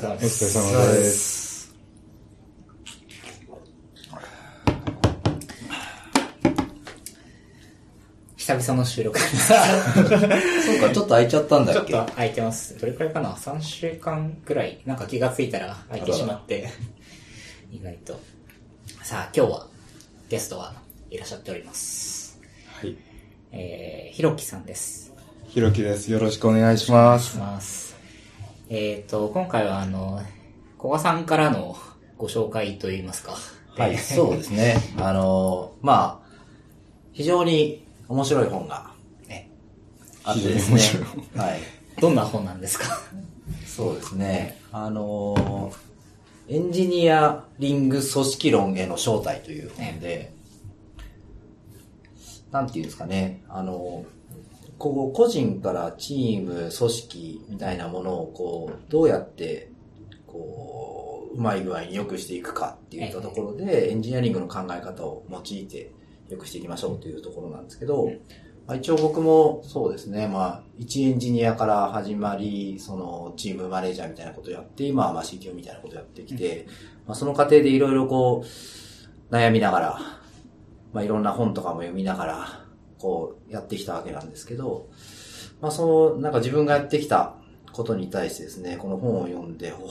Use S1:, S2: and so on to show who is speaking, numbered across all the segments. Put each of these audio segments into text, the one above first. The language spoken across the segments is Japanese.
S1: れ様
S2: お
S1: です。
S2: 疲れ様です。
S1: 久々の収録。
S3: そうか、ちょっと空いちゃったんだ
S1: ちょ
S3: っけ
S1: っと空いてます。どれくらいかな ?3 週間くらい、なんか気がついたら空いてしまって、意外と。さあ、今日はゲストはいらっしゃっております。
S2: はい。
S1: えー、ひろきさんです。
S2: ひろきです。よろしくお願いします。
S1: えっ、と、今回はあの、古賀さんからのご紹介といいますか。
S3: はい、そうですね。あの、まあ、非常に面白い本が
S1: ね
S3: あってですね。はい。
S1: どんな本なんですか？
S3: そうですね。あの、エンジニアリング組織論への正体という本で、なんていうんですかね、あの、こう個人からチーム、組織みたいなものをこう、どうやって、こう、うまい具合に良くしていくかっていったところで、エンジニアリングの考え方を用いて良くしていきましょうというところなんですけど、まあ、一応僕もそうですね、まあ、一エンジニアから始まり、そのチームマネージャーみたいなことをやって、今はまあ CTO みたいなことをやってきて、まあ、その過程でいろいろこう、悩みながら、まあ、いろんな本とかも読みながら、こう、やってきたわけなんですけど、まあ、その、なんか自分がやってきたことに対してですね、この本を読んで、お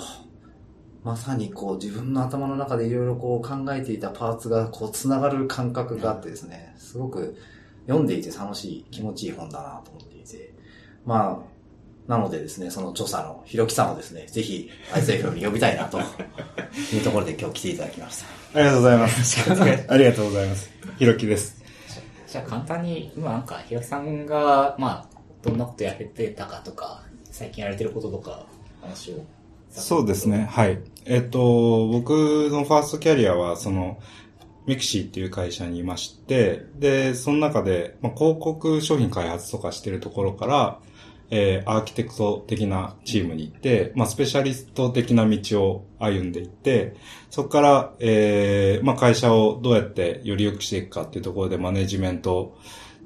S3: まさにこう自分の頭の中でいろいろこう考えていたパーツがこう繋がる感覚があってですね、すごく読んでいて楽しい、気持ちいい本だなと思っていて、まあ、なのでですね、その著者のひろきさんをですね、ぜひ ISFM に呼びたいなと いうところで今日来ていただきました。
S2: ありがとうございます。ありがとうございます。ひろきです。
S1: じゃあ簡単に、今なんか、ひろきさんが、まあ、どんなことやれてたかとか、最近やられてることとか、話を。
S2: そうですね。。はい。えっと、僕のファーストキャリアは、その、 mixi っていう会社にいまして、で、その中で、まあ、広告商品開発とかしてるところから、えー、アーキテクト的なチームに行って、まあ、スペシャリスト的な道を歩んでいって、そこから、えー、まあ、会社をどうやってより良くしていくかっていうところでマネジメント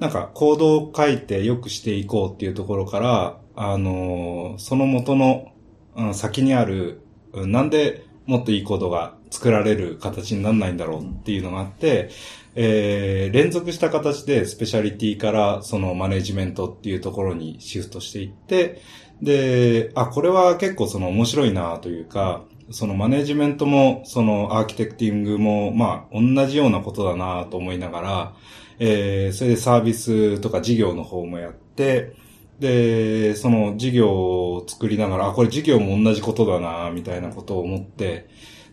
S2: なんか、コードを書いて良くしていこうっていうところから、あのーその元の、うん先にある、うんなんでもっといいコードが作られる形にならないんだろうっていうのがあって、えー連続した形でスペシャリティからそのマネジメントっていうところにシフトしていって、で、あ、これは結構その面白いなというか、そのマネジメントも、そのアーキテクティングも、まあ、同じようなことだなと思いながら、えーそれでサービスとか事業の方もやって、で、その事業を作りながら、あ、これ事業も同じことだなみたいなことを思って、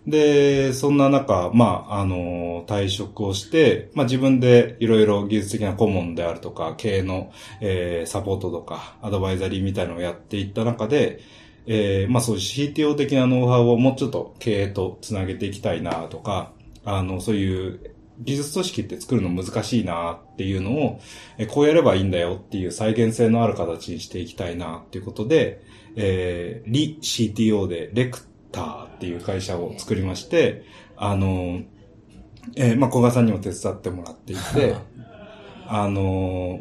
S2: で、そんな中、まあ、あの、退職をして、まあ自分でいろいろ技術的な顧問であるとか、経営の、えーサポートとか、アドバイザリーみたいなのをやっていった中で、えーまあそういう CTO 的なノウハウをもうちょっと経営とつなげていきたいなとか、あの、そういう技術組織って作るの難しいなっていうのを、えこうやればいいんだよっていう再現性のある形にしていきたいなっていうことで、えー、リ CTO でレクターっていう会社を作りまして、あの、えーまあ、小賀さんにも手伝ってもらっていて、あの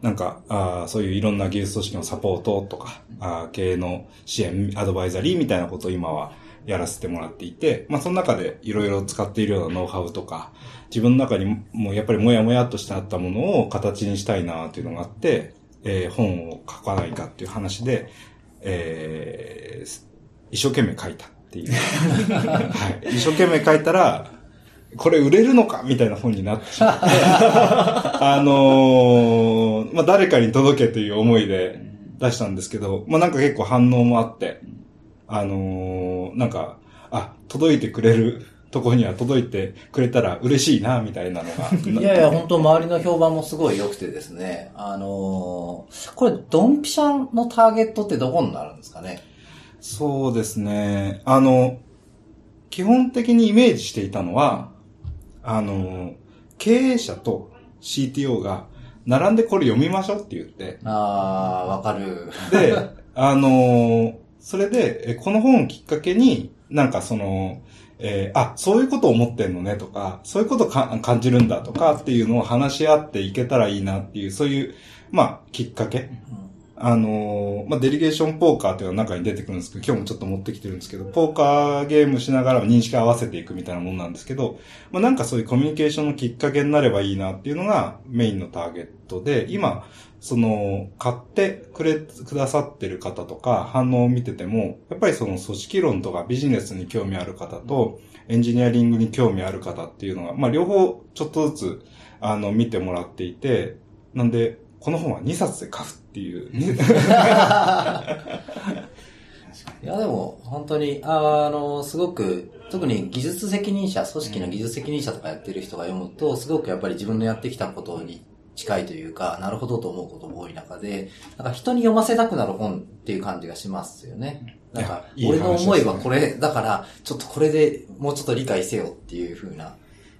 S2: なんか、あーそういういろんな技術組織のサポートとか、あー経営の支援、アドバイザリーみたいなことを今はやらせてもらっていて、まあその中でいろいろ使っているようなノウハウとか、自分の中にもやっぱりもやもやっとしてあったものを形にしたいなというのがあって、えー本を書かないかっていう話で、えー一生懸命書いたっていう。はい。一生懸命書いたら、これ売れるのかみたいな本になってしまって、あのーまあ、誰かに届けという思いで出したんですけど、まあ、なんか結構反応もあって、あのーなんか、あ、届いてくれるとこには届いてくれたら嬉しいな、みたいなのが。
S3: いやいや、本当周りの評判もすごい良くてですね。あのーこれ、ドンピシャンのターゲットってどこになるんですかね
S2: そうですね。あの、基本的にイメージしていたのは、あの、経営者と CTO が並んでこれ読みましょうって言って、
S3: あー、わかる。
S2: で、あの、それで、えこの本をきっかけに、なんかその、えーあ、そういうことを思ってんのねとか、そういうことをか感じるんだとかっていうのを話し合っていけたらいいなっていう、そういう、まあ、きっかけ。あのまあ、デリゲーションポーカーっていうのが中に出てくるんですけど、今日もちょっと持ってきてるんですけど、ポーカーゲームしながら認識合わせていくみたいなもんなんですけど、まあ、なんかそういうコミュニケーションのきっかけになればいいなっていうのがメインのターゲットで、今、その、買ってくれ、くださってる方とか反応を見てても、やっぱりその組織論とかビジネスに興味ある方と、エンジニアリングに興味ある方っていうのが、まあ、両方ちょっとずつ、あの、見てもらっていて、なんで、この本は2冊で買うっていう。
S3: いや、でも、本当に、あの、すごく、特に技術責任者、組織の技術責任者とかやってる人が読むと、すごくやっぱり自分のやってきたことに近いというか、なるほどと思うことも多い中で、なんか人に読ませたくなる本っていう感じがしますよね。なんか、俺の思いはこれ、だから、ちょっとこれでもうちょっと理解せよっていう風な、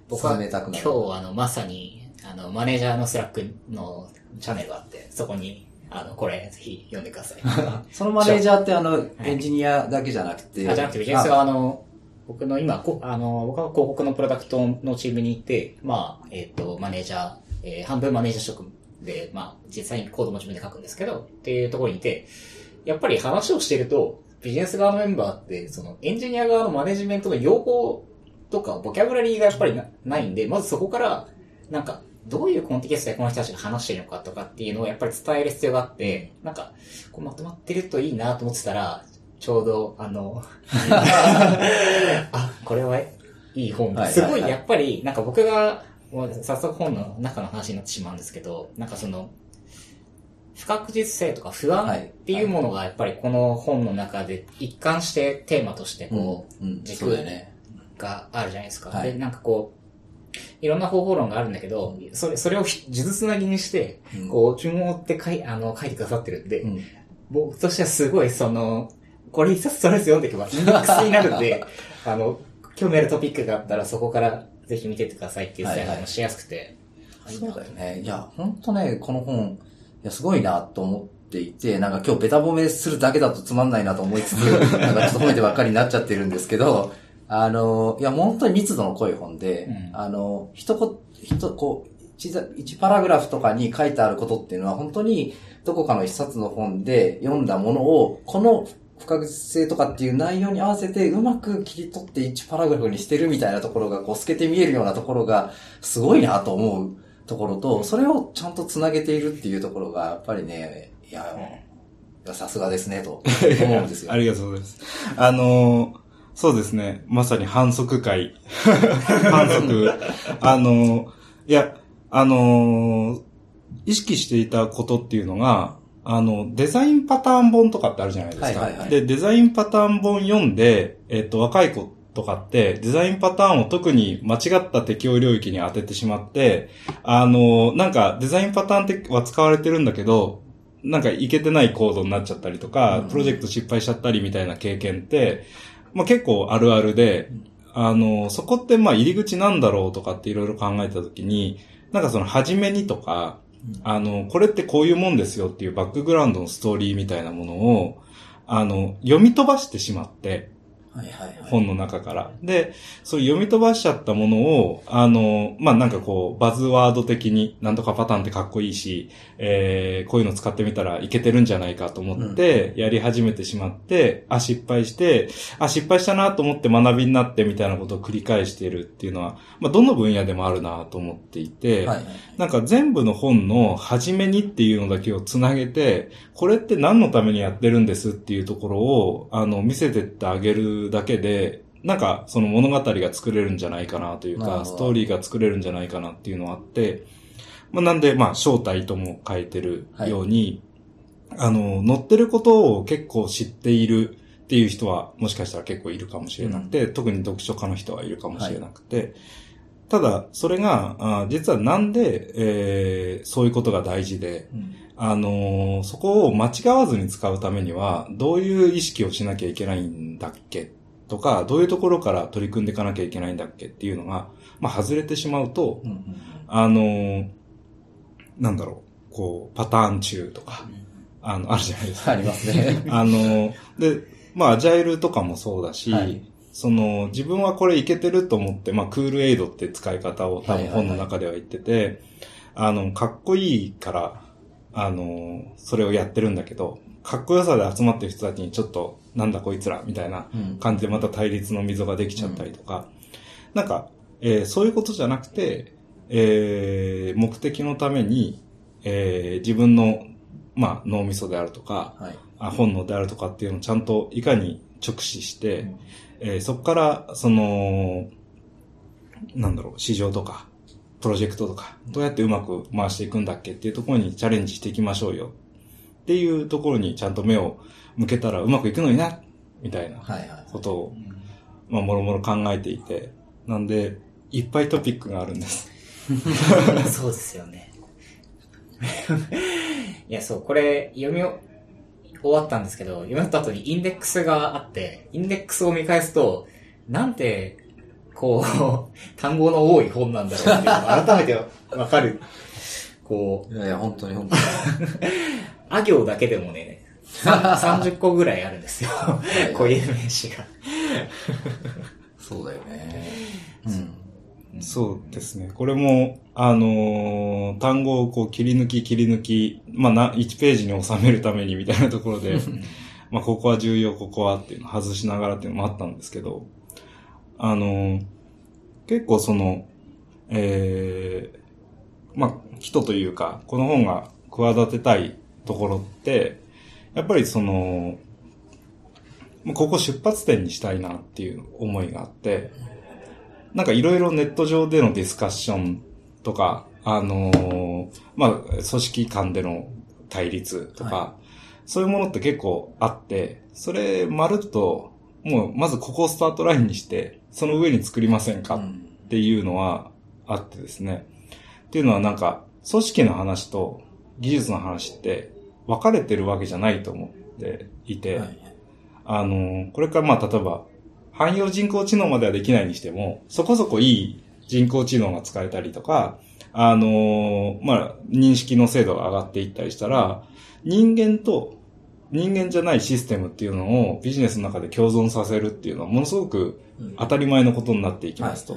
S1: 僕は
S3: 進めたくなる。
S1: 今日あの、まさに、あの、マネージャーの Slack のチャンネルがあって、そこに、あの、これ、ぜひ読んでください。
S3: そのマネージャーってあの、エンジニアだけじゃなくて、
S1: あ、じゃなくて、ビジネス側の、僕の今、こあの、僕は広告のプロダクトのチームにいて、まあ、えっ、と、マネージャー、えー半分マネージャー職で、まあ、実際にコードも自分で書くんですけど、っていうところにいて、やっぱり話をしてると、ビジネス側のメンバーって、その、エンジニア側のマネジメントの用語とか、ボキャブラリーがやっぱりなないんで、まずそこから、なんか、どういうコンテキストでこの人たちが話してるのかとかっていうのをやっぱり伝える必要があって、なんか、こうまとまってるといいなと思ってたら、ちょうど、あの、あ、これはいい本だ。すごい、やっぱり、なんか僕が、もう早速本の中の話になってしまうんですけど、なんかその、不確実性とか不安っていうものがやっぱりこの本の中で一貫してテーマとしてこう、軸。があるじゃないですか。
S3: はい
S1: で、なんかこう、いろんな方法論があるんだけど、それ、それをひ数珠つなぎにして、
S3: うん
S1: こう、順を追って書い、あの、書いてくださってるんで、
S3: うん
S1: 僕としてはすごいその、これ一冊とりあえず読んでいけばインデックスになるんで、あの、興味あるトピックがあったらそこからぜひ見てってくださいっていう宣言もしやすくて。
S3: そうだよね。いや、ほんとね、この本、いや、すごいなと思っていて、なんか今日ベタ褒めするだけだとつまんないなと思いつつ、なんかちょっと褒めてばっかりになっちゃってるんですけど、あの、いや、本当に密度の濃い本で、
S1: うん
S3: あの、一言、一、こう、一パラグラフとかに書いてあることっていうのは、本当にどこかの一冊の本で読んだものを、この不確実性とかっていう内容に合わせてうまく切り取って1パラグラフにしてるみたいなところがこう透けて見えるようなところがすごいなと思うところと、それをちゃんと繋げているっていうところがやっぱりね、いや、いやさすがですねと思うんですよ
S2: あ。りがとうございます。あのーそうですね。まさに反則会。反則。あのーいや、あのー意識していたことっていうのが、あの、デザインパターン本とかってあるじゃないですか。
S3: はいはいはい
S2: で、デザインパターン本読んで、えっ、と、若い子とかって、デザインパターンを特に間違った適用領域に当ててしまって、あの、なんかデザインパターンっては使われてるんだけど、なんかいけてないコードになっちゃったりとか、
S3: うん
S2: プロジェクト失敗しちゃったりみたいな経験って、まあ結構あるあるで、あの、そこってま入り口なんだろうとかっていろいろ考えたときに、なんかその初めにとか、あの、これってこういうもんですよっていうバックグラウンドのストーリーみたいなものを、あの、読み飛ばしてしまって、本の中から。で、そう読み飛ばしちゃったものを、あの、まあ、なんかこう、バズワード的に、なんとかパターンってかっこいいし、えー、こういうの使ってみたらいけてるんじゃないかと思って、やり始めてしまって、あ、失敗して、あ、失敗したなと思って学びになってみたいなことを繰り返しているっていうのは、まあ、どの分野でもあるなと思っていて、
S3: はいはい。
S2: なんか全部の本の初めにっていうのだけをつなげて、これって何のためにやってるんですっていうところを、あの、見せてってあげるだけで、なんかその物語が作れるんじゃないかなというか、ストーリーが作れるんじゃないかなっていうのはあって、まあなんで、まあ正体とも書いてるように、あの、載ってることを結構知っているっていう人はもしかしたら結構いるかもしれなくて、特に読書家の人はいるかもしれなくて、ただ、それが、あ実はなんで、えーそういうことが大事で、
S3: うん
S2: あのーそこを間違わずに使うためには、どういう意識をしなきゃいけないんだっけとか、どういうところから取り組んでいかなきゃいけないんだっけっていうのが、まあ、外れてしまうと
S3: う、んうん
S2: あのーなんだろう、こう、パターン中とか、あの、あるじゃないですか。
S3: ありますね。
S2: あの、で、まあ、アジャイルとかもそうだし、
S3: はい
S2: その、自分はこれいけてると思って、まあ、クールエイドって使い方を多分本の中では言ってて、あの、かっこいいから、あの、それをやってるんだけど、かっこよさで集まってる人たちにちょっと、なんだこいつら、みたいな
S3: うん。
S2: 感じでまた対立の溝ができちゃったりとか、なんか、えーそういうことじゃなくて、えー目的のために、えー自分の、まあ、脳みそであるとか、
S3: はい。
S2: あ本能であるとかっていうのをちゃんといかに直視して、
S3: うん。
S2: えーそこから、その、なんだろう、市場とか、プロジェクトとか、どうやってうまく回していくんだっけっていうところにチャレンジしていきましょうよ。っていうところにちゃんと目を向けたらうまくいくのにな、みたいな。ことを、まあ、もろもろ考えていて、なんで、いっぱいトピックがあるんです。
S1: そうですよね。いや、そう、これ、読み終わったんですけど、読み終わった後にインデックスがあって、インデックスを見返すと、なんて、こう、単語の多い本なんだろうっていう改めてわかる。こう、
S3: いやいや、本当に本当に。
S1: あ行だけでもね、さん30個ぐらいあるんですよ。固有名詞が。
S3: そうだよね。うん。
S2: そうですね。これも、あのー単語をこう切り抜き切り抜き、まあな、1ページに収めるためにみたいなところで、まあここは重要、ここはっていうのを外しながらっていうのもあったんですけど、あのー結構その、えーまあ人というか、この本が企てたいところって、やっぱりその、まあここ出発点にしたいなっていう思いがあって、なんかいろいろネット上でのディスカッションとか、あのーまあ、組織間での対立とか、
S3: は
S2: そういうものって結構あって、それまるっと、もうまずここをスタートラインにして、その上に作りませんか？っ
S3: うん。
S2: ていうのはあってですね。っていうのはなんか、組織の話と技術の話って分かれてるわけじゃないと思っていて、
S3: はい。
S2: あの、これからまあ例えば、汎用人工知能まではできないにしても、そこそこいい人工知能が使えたりとか、あの、まあ、認識の精度が上がっていったりしたら、人間と人間じゃないシステムっていうのをビジネスの中で共存させるっていうのはものすごく
S3: うん
S2: 当たり前のことになっていきますと。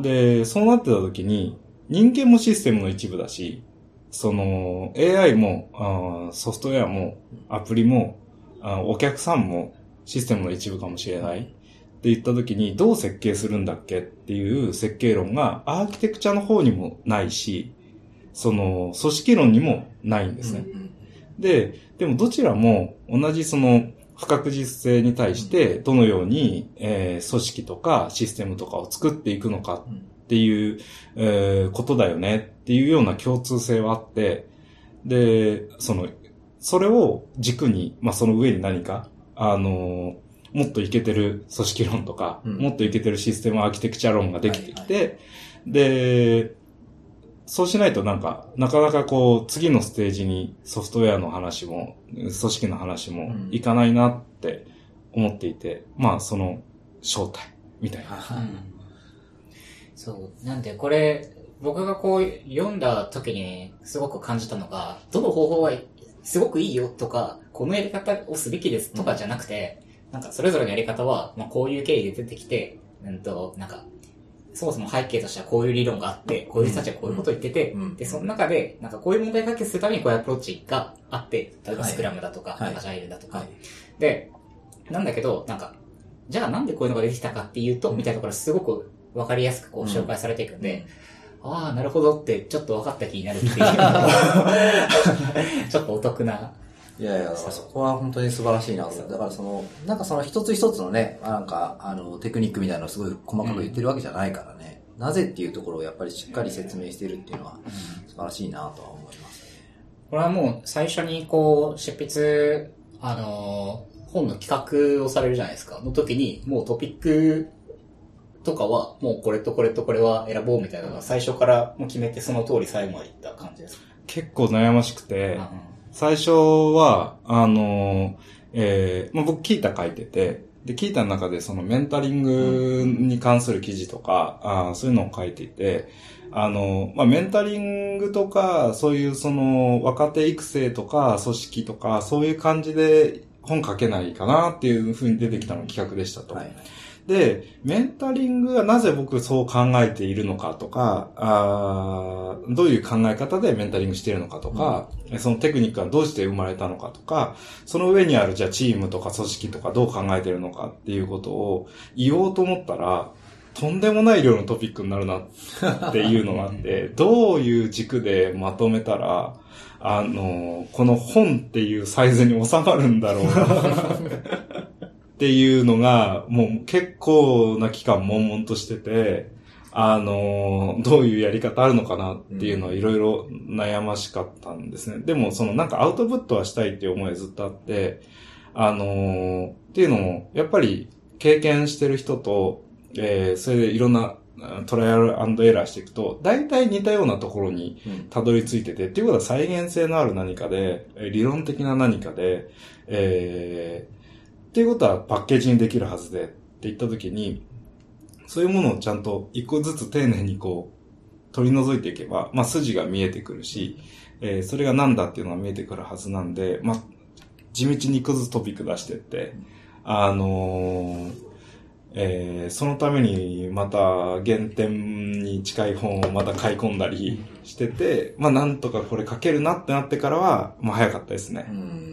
S2: で、そうなってた時に、人間もシステムの一部だし、その、AI も、ソフトウェアも、アプリも、お客さんもシステムの一部かもしれない。って言った時に、どう設計するんだっけっていう設計論が、アーキテクチャの方にもないし、その、組織論にもないんですね。
S3: うん
S2: で、でもどちらも同じその不確実性に対してどのように、えー組織とかシステムとかを作っていくのかっていう、えーことだよねっていうような共通性はあって、で、その、それを軸に、まあ、その上に何か、あのーもっといけてる組織論とか、
S3: うん。
S2: もっといけてるシステムアーキテクチャ論ができてきて、
S3: はい。
S2: で、そうしないとなんか、なかなかこう、次のステージにソフトウェアの話も、組織の話も
S3: うん
S2: いかないなって思っていて、まあ、その正体みたいな。
S3: はい
S1: そう。なんで、これ、僕がこう読んだ時にすごく感じたのが、どの方法がすごくいいよとか、このやり方をすべきですとかじゃなくて、なんかそれぞれのやり方は、まあ、こういう経緯で出てきて、うんと、なんか、そもそも背景としてはこういう理論があって、こういう人たちはこういうことを言ってて、
S3: うん
S1: で、その中で、なんかこういう問題解決するためにこういうアプローチがあって、例えばスクラムだとか、
S3: はい。
S1: アジャイルだとか、
S3: はい。
S1: で、なんだけど、なんか、じゃあなんでこういうのができたかっていうと、みたいなところすごくわかりやすくこう紹介されていくんで、ああ、なるほどって、ちょっと分かった気になるっていう ちょっとお得な。
S3: いやいや、そこは本当に素晴らしいなと。だからその、なんかその一つ一つのね、なんか、あの、テクニックみたいなのをすごい細かく言ってるわけじゃないからね、なぜっていうところをやっぱりしっかり説明してるっていうのは素晴らしいなとは思います。ね。
S1: これはもう最初にこう、執筆、あのー本の企画をされるじゃないですか。の時に、もうトピックとかは、もうこれとこれとこれは選ぼうみたいなのが最初からもう決めてその通り最後までいった感じですか？
S2: 結構悩ましくて、
S1: うん
S2: 最初は、あの、えーまあ、僕、キータ書いてて、で、キータの中でそのメンタリングに関する記事とか、あそういうのを書いていて、あの、まあ、メンタリングとか、そういうその若手育成とか、組織とか、そういう感じで本書けないかなっていう風に出てきたの企画でしたと。
S3: はい。
S2: で、メンタリングがなぜ僕そう考えているのかとか、あーどういう考え方でメンタリングしているのかとか、そのテクニックがどうして生まれたのかとか、その上にあるじゃあチームとか組織とかどう考えているのかっていうことを言おうと思ったら、とんでもない量のトピックになるなっていうのがあって、どういう軸でまとめたら、あの、この本っていうサイズに収まるんだろうな っていうのが、もう結構な期間悶々としてて、あの、どういうやり方あるのかなっていうのはいろいろ悩ましかったんですね。でも、そのなんかアウトプットはしたいっていう思いはずっとあって、あの、っていうのも、やっぱり経験してる人と、えーそれでいろんなあトライアルエラーしていくと、大体似たようなところに
S3: うん
S2: たどり着いてて、っていうことは再現性のある何かで、えー理論的な何かで、えーっていうことはパッケージにできるはずで、って言ったときに、そういうものをちゃんと一個ずつ丁寧にこう、取り除いていけば、まあ筋が見えてくるし、えーそれが何だっていうのが見えてくるはずなんで、まあ、地道に一個ずつトピック出してって、あのーえーそのためにまた原点に近い本をまた買い込んだりしてて、まあなんとかこれ書けるなってなってからは、まあ早かったですね。
S3: うん。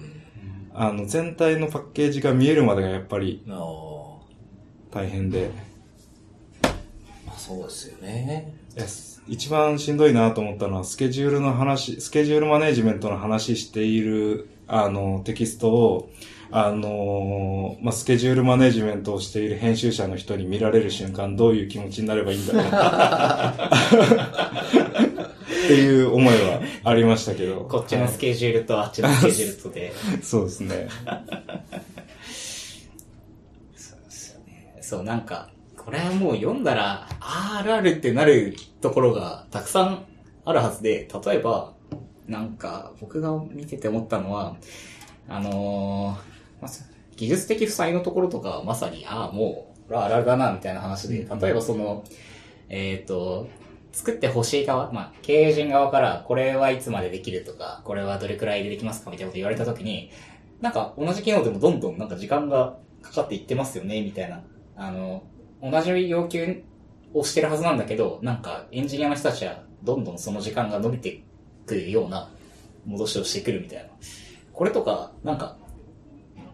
S2: あの全体のパッケージが見えるまでがやっぱり大変で、
S3: まあそうですよね。
S2: 一番しんどいなと思ったのはスケジュールの話、スケジュールマネジメントの話しているあのテキストをあのまあ、スケジュールマネジメントをしている編集者の人に見られる瞬間どういう気持ちになればいいんだろうっていう思いはありましたけど。
S1: こっちのスケジュールとあっちのスケジュールとで。
S2: そうですね。
S1: そうですよね。そう、なんか、これはもう読んだら、あるあるってなるところがたくさんあるはずで、例えば、なんか、僕が見てて思ったのは、あのーまあ技術的負債のところとか、まさに、ああ、もう、あるあるだな、みたいな話で、例えばその、えっ、と、作ってほしい側、まあ、経営陣側から、これはいつまでできるとか、これはどれくらいでできますかみたいなこと言われたときに、なんか同じ機能でもどんどんなんか時間がかかっていってますよね、みたいな。あの、同じ要求をしてるはずなんだけど、なんかエンジニアの人たちはどんどんその時間が伸びてくるような戻しをしてくるみたいな。これとか、なんか、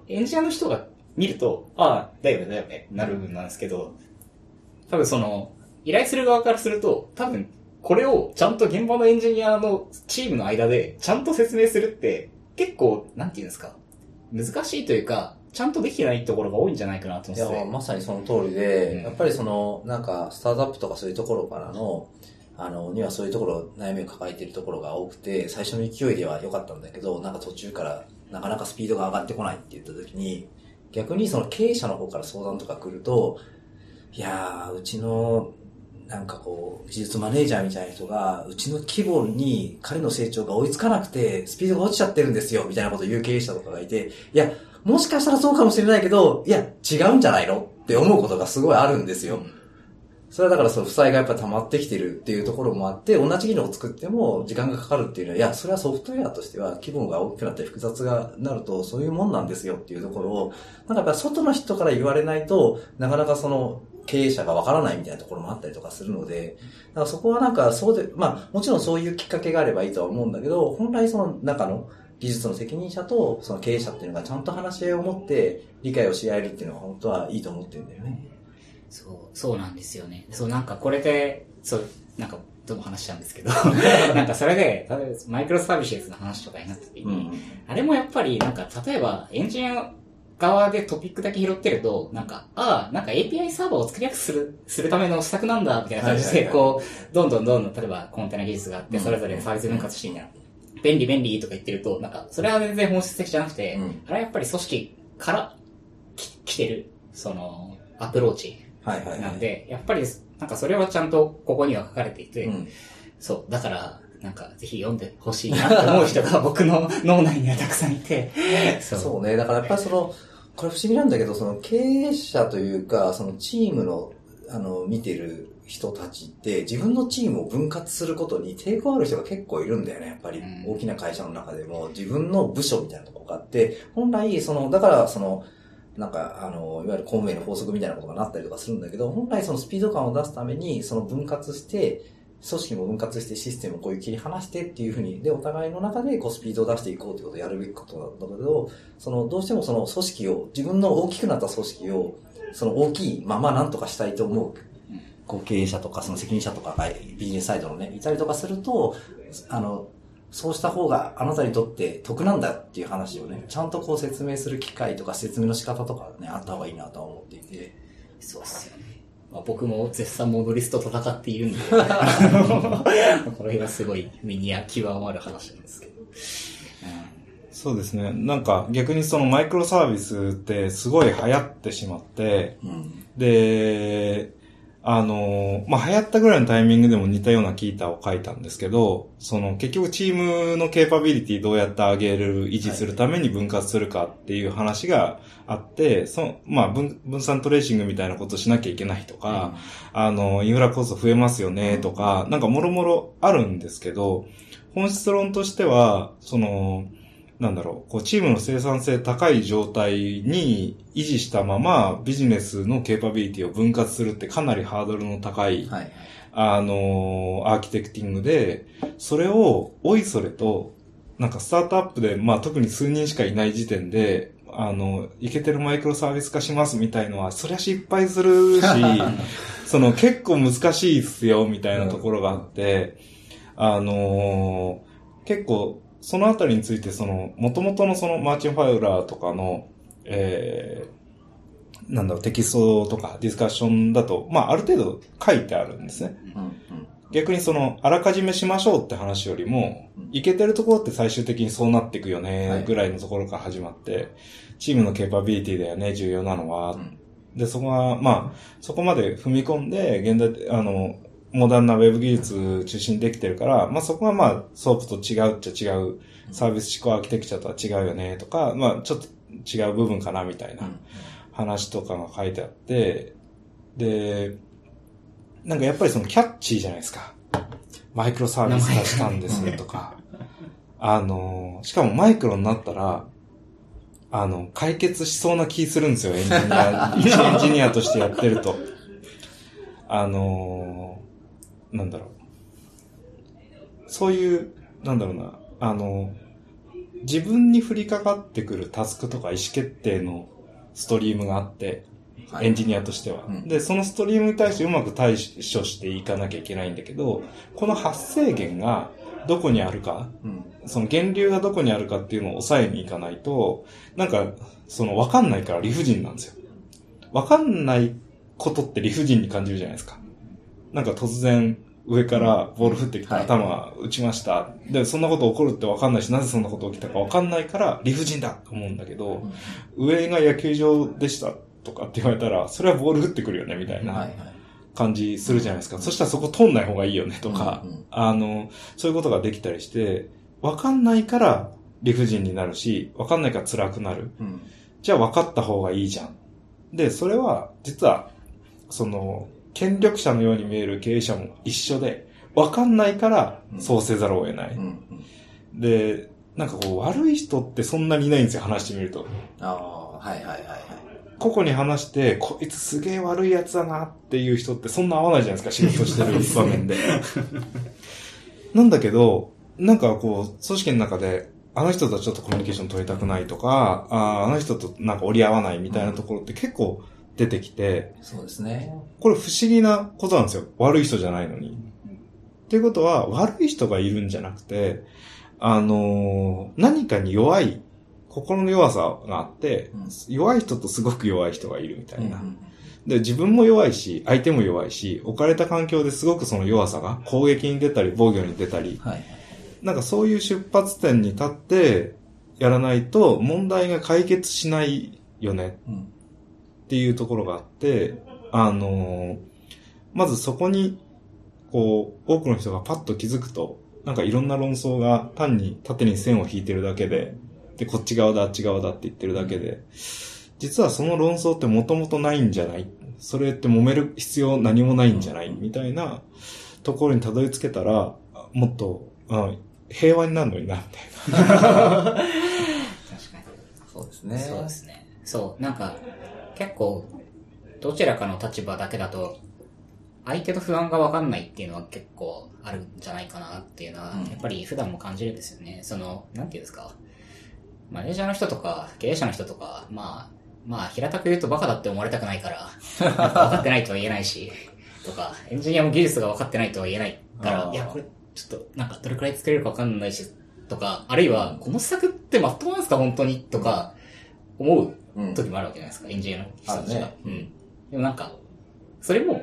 S1: エンジニアの人が見ると、ああ、だよね、だよね、なる部分なんですけど、多分その、依頼する側からすると、多分、これをちゃんと現場のエンジニアのチームの間でちゃんと説明するって、結構、なんていうんですか、難しいというか、ちゃんとできてないところが多いんじゃないかなと
S3: いや、
S1: 思ってて。
S3: まさにその通りで、
S1: うん
S3: やっぱりその、なんか、スタートアップとかそういうところからの、あの、にはそういうところ、悩みを抱えているところが多くて、最初の勢いでは良かったんだけど、なんか途中からなかなかスピードが上がってこないって言った時に、逆にその経営者の方から相談とか来ると、いやー、うちの、なんかこう、技術マネージャーみたいな人が、うちの規模に彼の成長が追いつかなくて、スピードが落ちちゃってるんですよ、みたいなことを言う経営者とかがいて、いや、もしかしたらそうかもしれないけど、いや、違うんじゃないの？って思うことがすごいあるんですよ。それはだからその負債がやっぱ溜まってきてるっていうところもあって、同じ機能を作っても時間がかかるっていうのは、いや、それはソフトウェアとしては規模が大きくなって複雑がなると、そういうもんなんですよっていうところを、なんかやっぱ外の人から言われないと、なかなかその経営者がわからないみたいなところもあったりとかするので、だからそこはなんかそうで、まあもちろんそういうきっかけがあればいいとは思うんだけど、本来その中の技術の責任者とその経営者っていうのがちゃんと話し合いを持って理解をし合えるっていうのは本当はいいと思ってるんだよね。
S1: そう、そうなんですよね。そう、なんかこれで、そう、なんか、どうも話しちゃうんですけど、なんかそれで、例えばマイクロサービスの話とかになった時に、あれもやっぱり、なんか、例えば、エンジニア側でトピックだけ拾ってると、なんか、ああ、なんか API サーバーを作りやすくする、するための施策なんだ、みたいな感じで、こう、どんどんどんどん、例えばコンテナ技術があって、
S3: うん。
S1: それぞれサービス分割してみたいな。便利便利とか言ってると、なんか、それは全然本質的じゃなくて、
S3: うん。
S1: あれはやっぱり組織からき来てる、その、アプローチ
S3: はいはいはい。
S1: なんで、やっぱり、なんかそれはちゃんとここには書かれていて、
S3: うん
S1: そう、だから、なんかぜひ読んでほしいなって思う人が僕の 脳内にはたくさんいて、そう。
S3: そうね。だからやっぱりその、これ不思議なんだけど、その経営者というか、そのチームの、あの、見てる人たちって、自分のチームを分割することに抵抗ある人が結構いるんだよね、やっぱり。
S1: うん
S3: 大きな会社の中でも、自分の部署みたいなところがあって、本来、その、だから、その、なんか、あの、いわゆる公務員の法則みたいなことがなったりとかするんだけど、本来そのスピード感を出すために、その分割して、組織も分割してシステムをこういう切り離してっていうふうに、で、お互いの中でこうスピードを出していこうということをやるべきことなんだけど、その、どうしてもその組織を、自分の大きくなった組織を、その大きいままなんとかしたいと思う、こう経営者とかその責任者とかがビジネスサイドのね、いたりとかすると、あの、そうした方があなたにとって得なんだっていう話をね、ちゃんとこう説明する機会とか説明の仕方とかね、あった方がいいなとは思っていて。
S1: そうっすよね。まあ、僕も絶賛モノリスト戦っているんで、これがすごい身に極まる話なんですけど。
S2: そうですね。なんか逆にそのマイクロサービスってすごい流行ってしまって、
S3: うん。
S2: で、あの、まあ、流行ったぐらいのタイミングでも似たようなキーターを書いたんですけど、その結局チームのケーパビリティどうやって上げる、維持するために分割するかっていう話があって、その、まあ、分、分散トレーシングみたいなことしなきゃいけないとか、あの、インフラコスト増えますよねとか、なんかもろもろあるんですけど、本質論としては、その、なんだろう、こう、チームの生産性高い状態に維持したまま、ビジネスのケーパビリティを分割するってかなりハードルの高い、
S3: はい。
S2: あの、アーキテクティングで、それを、おいそれと、なんかスタートアップで、まあ特に数人しかいない時点で、あの、いけてるマイクロサービス化しますみたいのは、そりゃ失敗するし、その結構難しいっすよ、みたいなところがあって、あのー結構、そのあたりについて、その、元々のそのマーチン・ファウラーとかの、えー、なんだろう、テキストとかディスカッションだと、まあある程度書いてあるんですね。
S3: うん。うん。
S2: 逆にその、あらかじめしましょうって話よりも
S3: うん、
S2: いけてるところって最終的にそうなっていくよ
S3: は
S2: ね
S3: い、
S2: ぐらいのところから始まって、チームのケーパビリティだよね、重要なのは。
S3: うん
S2: で、そこは、まあ、そこまで踏み込んで、現代、あの、モダンなウェブ技術中心にできてるから、まあそこはまあ、 SOAP と違うっちゃ違う、サービス指向アーキテクチャとは違うよね、とか、まあちょっと違う部分かな、みたいな。話とかが書いてあって、で、なんかやっぱりそのキャッチーじゃないですか。マイクロサービス化したんですとか。あの、しかもマイクロになったら、あの、解決しそうな気するんですよ、エンジニア、一 エンジニアとしてやってると。あの、なんだろう。そういう、なんだろうな、あの、自分に降りかかってくるタスクとか意思決定のストリームがあって、
S3: はい
S2: エンジニアとしては、
S3: うん
S2: で、そのストリームに対してうまく対処していかなきゃいけないんだけど、この発生源がどこにあるか、
S3: うん。
S2: その源流がどこにあるかっていうのを抑えにいかないと、なんか、その分かんないから理不尽なんですよ。分かんないことって理不尽に感じるじゃないですか。なんか突然上からボール降ってきて
S3: はい
S2: 頭打ちました。で、そんなこと起こるって分かんないし、なぜそんなこと起きたか分かんないから理不尽だと思うんだけど、上が野球場でしたとかって言われたら、それはボール降ってくるよねみたいな。感じするじゃないですか。そしたらそこ通んない方がいいよねとか、あの、そういうことができたりして、わかんないから理不尽になるし、わかんないから辛くなる。
S3: うん。
S2: じゃあ分かった方がいいじゃん。で、それは、実は、その、権力者のように見える経営者も一緒で、わかんないからそうせざるを得ない。
S3: うん。うん。
S2: で、なんかこう、悪い人ってそんなにいないんですよ、話してみると。
S3: ああ、はいはいはいはい。
S2: 個々に話して、こいつすげえ悪いやつだなっていう人ってそんな合わないじゃないですか、仕事してる場面で。なんだけど、なんかこう、組織の中で、あの人とはちょっとコミュニケーション取りたくないとか、あーあの人となんか折り合わないみたいなところって結構出てきて、
S3: そうですね。
S2: これ不思議なことなんですよ。悪い人じゃないのに。っていうことは、悪い人がいるんじゃなくて、あのー何かに弱い、心の弱さがあって、
S3: うん
S2: 弱い人とすごく弱い人がいるみたいな。
S3: うん
S2: で、自分も弱いし、相手も弱いし、置かれた環境ですごくその弱さが攻撃に出たり、防御に出たり、
S3: はい。
S2: なんかそういう出発点に立ってやらないと問題が解決しないよね
S3: うん。
S2: っていうところがあって、あのーまずそこに、こう、多くの人がパッと気づくと、なんかいろんな論争が単に縦に線を引いてるだけで、で、こっち側だ、あっち側だって言ってるだけで、実はその論争ってもともとないんじゃない？それって揉める必要何もないんじゃない？みたいなところにたどり着けたら、もっと、うん平和になるのにな、みたいな。
S1: 確かに。
S3: そうですね。
S1: そうですね。そう、なんか、結構、どちらかの立場だけだと、相手の不安がわかんないっていうのは結構あるんじゃないかなっていうのは、
S3: うん
S1: やっぱり普段も感じるんですよね。その、なんていうんですか。マネージャーの人とか、経営者の人とか、まあ、まあ、平たく言うとバカだって思われたくないから、分かってないとは言えないし、とか、エンジニアも技術が分かってないとは言えないから、いや、これ、ちょっと、なんか、どれくらい作れるか分かんないし、とか、あるいは、この施策ってまっとうなんですか、本当に？とか、思う
S3: うん。
S1: 時もあるわけじゃないですか、エンジニアの人たちが。うん。でもなんか、それも、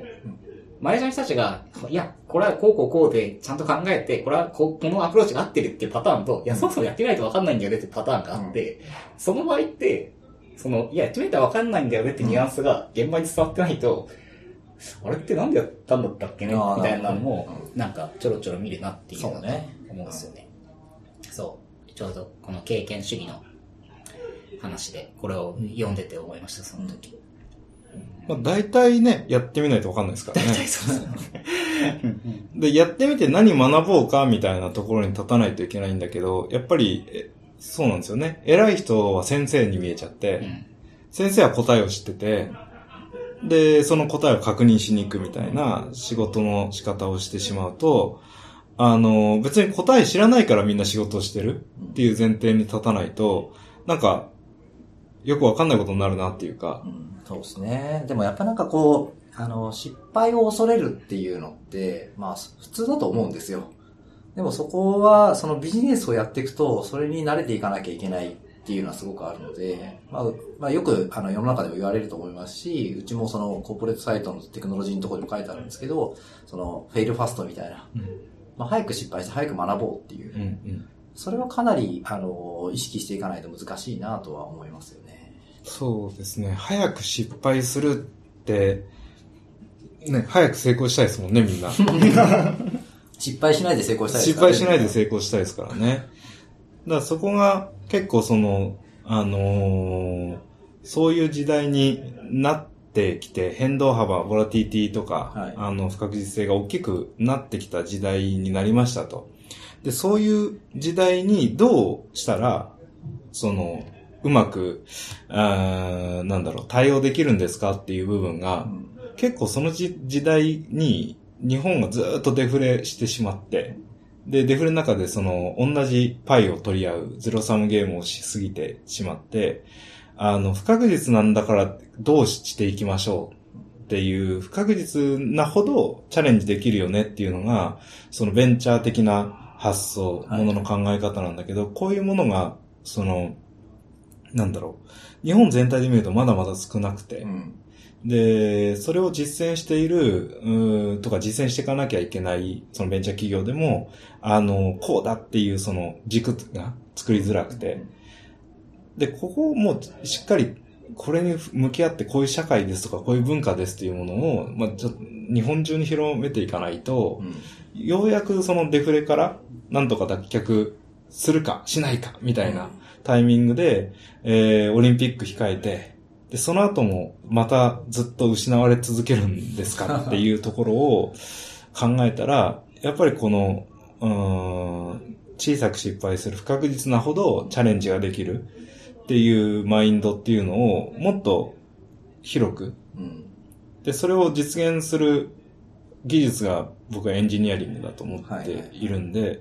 S1: マネージャーの人たちが、いや、これはこうこうこうでちゃんと考えて、これはここのアプローチが合ってるっていうパターンと、いや、そもそもやってみないと分かんないんだよねっていうパターンがあって、その場合って、その、いや、やってみないと分かんないんだよねってニュアンスが現場に伝わってないと、あれってなんでやったんだったっけねみたいなのも
S3: な
S1: ん。かちょろちょろ見るなっていうの
S3: ね。
S1: 思うんですよね。そう。ちょうどこの経験主義の話で、これを読んでて思いました、その時。
S2: まあ、大体ね、やってみないとわかんないですからね。
S1: そうですね。
S2: で、やってみて何学ぼうかみたいなところに立たないといけないんだけど、やっぱり、えそうなんですよね。偉い人は先生に見えちゃって、
S1: うん
S2: 先生は答えを知ってて、で、その答えを確認しに行くみたいな仕事の仕方をしてしまうと、あの、別に答え知らないからみんな仕事をしてるっていう前提に立たないと、なんか、よくわかんないことになるなっていうか
S3: う、んそうですね。でもやっぱなんかこう、あの、失敗を恐れるっていうのって、まあ普通だと思うんですよ。でもそこは、そのビジネスをやっていくと、それに慣れていかなきゃいけないっていうのはすごくあるので、まあ、まあよくあの世の中でも言われると思いますし、うちもそのコーポレートサイトのテクノロジーのところにも書いてあるんですけど、そのフェイルファストみたいな、まあ早く失敗して早く学ぼうっていう
S2: うんうん
S3: それはかなり、あの、意識していかないと難しいなとは思います。
S2: そうですね。早く失敗するって、ね、早く成功したいですもんね、みんな。
S3: 失敗しないで成功したいです
S2: 失
S3: からね
S2: 敗しないで成功したいですからね。だからそこが結構その、あのーそういう時代になってきて、変動幅、ボラティティとか、
S3: はい
S2: あの、不確実性が大きくなってきた時代になりましたと。で、そういう時代にどうしたら、その、うまく、あーなんだろう、対応できるんですかっていう部分が、
S3: うん。
S2: 結構そのじ時代に日本がずーっとデフレしてしまって、で、デフレの中でその同じパイを取り合うゼロサムゲームをしすぎてしまって、あの、不確実なんだからどうしていきましょうっていう不確実なほどチャレンジできるよねっていうのが、そのベンチャー的な発想、
S3: はい。
S2: ものの考え方なんだけど、こういうものが、その、なんだろう。日本全体で見るとまだまだ少なくて、
S3: うん。
S2: で、それを実践している、うーとか実践していかなきゃいけない、そのベンチャー企業でも、あの、こうだっていうその軸が作りづらくて、で、ここをもうしっかり、これに向き合ってこういう社会ですとかこういう文化ですっていうものを、まあ、ちょっと日本中に広めていかないと
S3: う、ん。
S2: ようやくそのデフレからなんとか脱却するかしないかみたいなタイミングで、えー、オリンピック控えて、で、その後もまたずっと失われ続けるんですか っていうところを考えたら、やっぱりこの、うーん、小さく失敗する不確実なほどチャレンジができるっていうマインドっていうのをもっと広く、
S3: うん。
S2: で、それを実現する技術が僕はエンジニアリングだと思っているんで、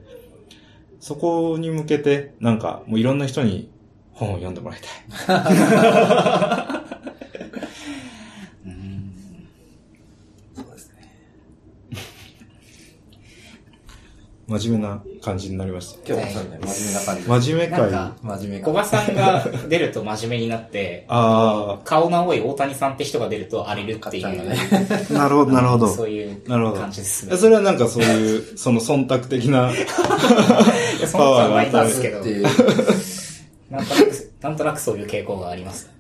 S2: そこに向けてなんかもういろんな人に本を読んでもらいたい。
S1: うん
S3: そうですね。
S2: 真面目な感じになりました。
S3: 今日もそうね、真面目な感じで。
S2: 真面目会。
S1: なんか
S3: 真面目
S1: 小賀さんが出ると真面目になって、
S2: あ
S1: 顔の青い大谷さんって人が出ると荒れるっていう、
S3: ね。
S2: あ、なるほど、なるほど。
S1: そういう
S2: なるほど
S1: 感じですね。
S2: それはなんかそういう、その忖度的な、
S1: いやそんなことはないんですけど。なんとなく、なんとなくそういう傾向があります。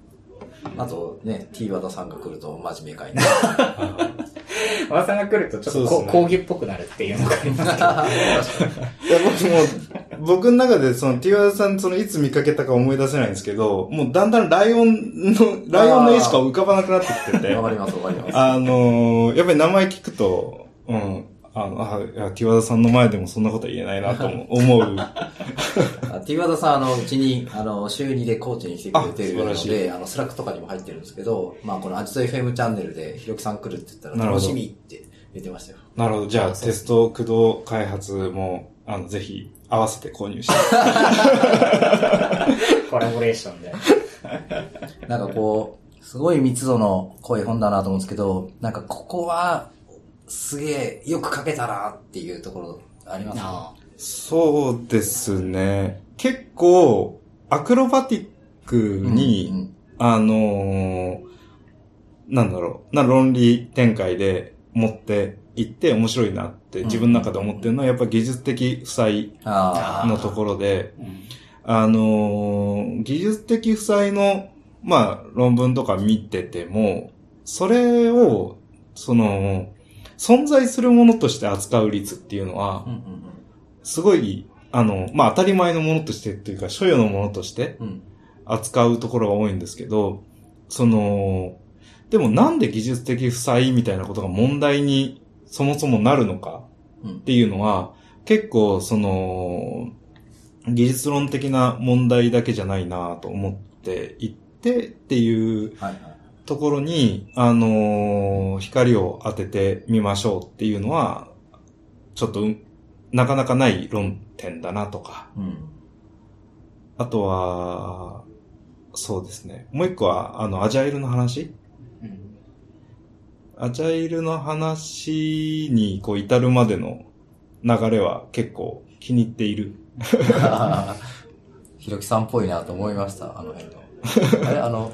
S3: あとね、T 和田さんが来ると真面目会に。
S1: 和田さんが来るとちょっと講義っぽくなるっていうのがありますけど。
S2: いや、僕も、僕の中でその、ティワさん、その、いつ見かけたか思い出せないんですけど、もうだんだんライオンの、ライオンの絵しか浮かばなくなってきてて、
S3: わかります、わかります。
S2: あのーやっぱり名前聞くと、うん、あの、あ、いや、木和田さんの前でもそんなことは言えないなとも思う。
S3: あt_wada さん、あの、うちに、あの、週2でコーチに来てくれてるの
S2: あ素晴ら
S3: で、あの、スラックとかにも入ってるんですけど、まあ、このアジト FM チャンネルで、ひろきさん来るって言ったら、楽しみって言ってましたよ。
S2: なるほど。じゃあ、テスト駆動開発も、あの、ぜひ、合わせて購入して。
S1: コラボレーションで。
S3: なんかこう、すごい密度の濃い本だなと思うんですけど、なんかここは、すげえ、よく書けたなっていうところありますね。
S1: あ
S2: そうですね。結構、アクロバティックに、
S3: うんうん
S2: あのーなんだろう、な論理展開で持っていって面白いなって自分の中で思ってるのは、やっぱ技術的負債
S3: あ
S2: のところで、
S1: ーうん
S2: あのー技術的負債の、まあ、論文とか見てても、それを、その、存在するものとして扱う率っていうのはすごい、あの、まあ、当たり前のものとしてっていうか、所有のものとして。扱うところが多いんですけど、その、でもなんで技術的負債みたいなことが問題にそもそもなるのか
S3: うん
S2: っていうのは、結構その、技術論的な問題だけじゃないなと思っていってっていう
S3: はいはい。
S2: ところに、あのー光を当ててみましょうっていうのは、ちょっとうん、なかなかない論点だなとか、
S3: うん。
S2: あとは、そうですね。もう一個は、あの、アジャイルの話
S1: うん
S2: アジャイルの話に、こう、至るまでの流れは結構気に入っている。
S3: ひろきさんっぽいなと思いました、あの辺の。あれ、あの、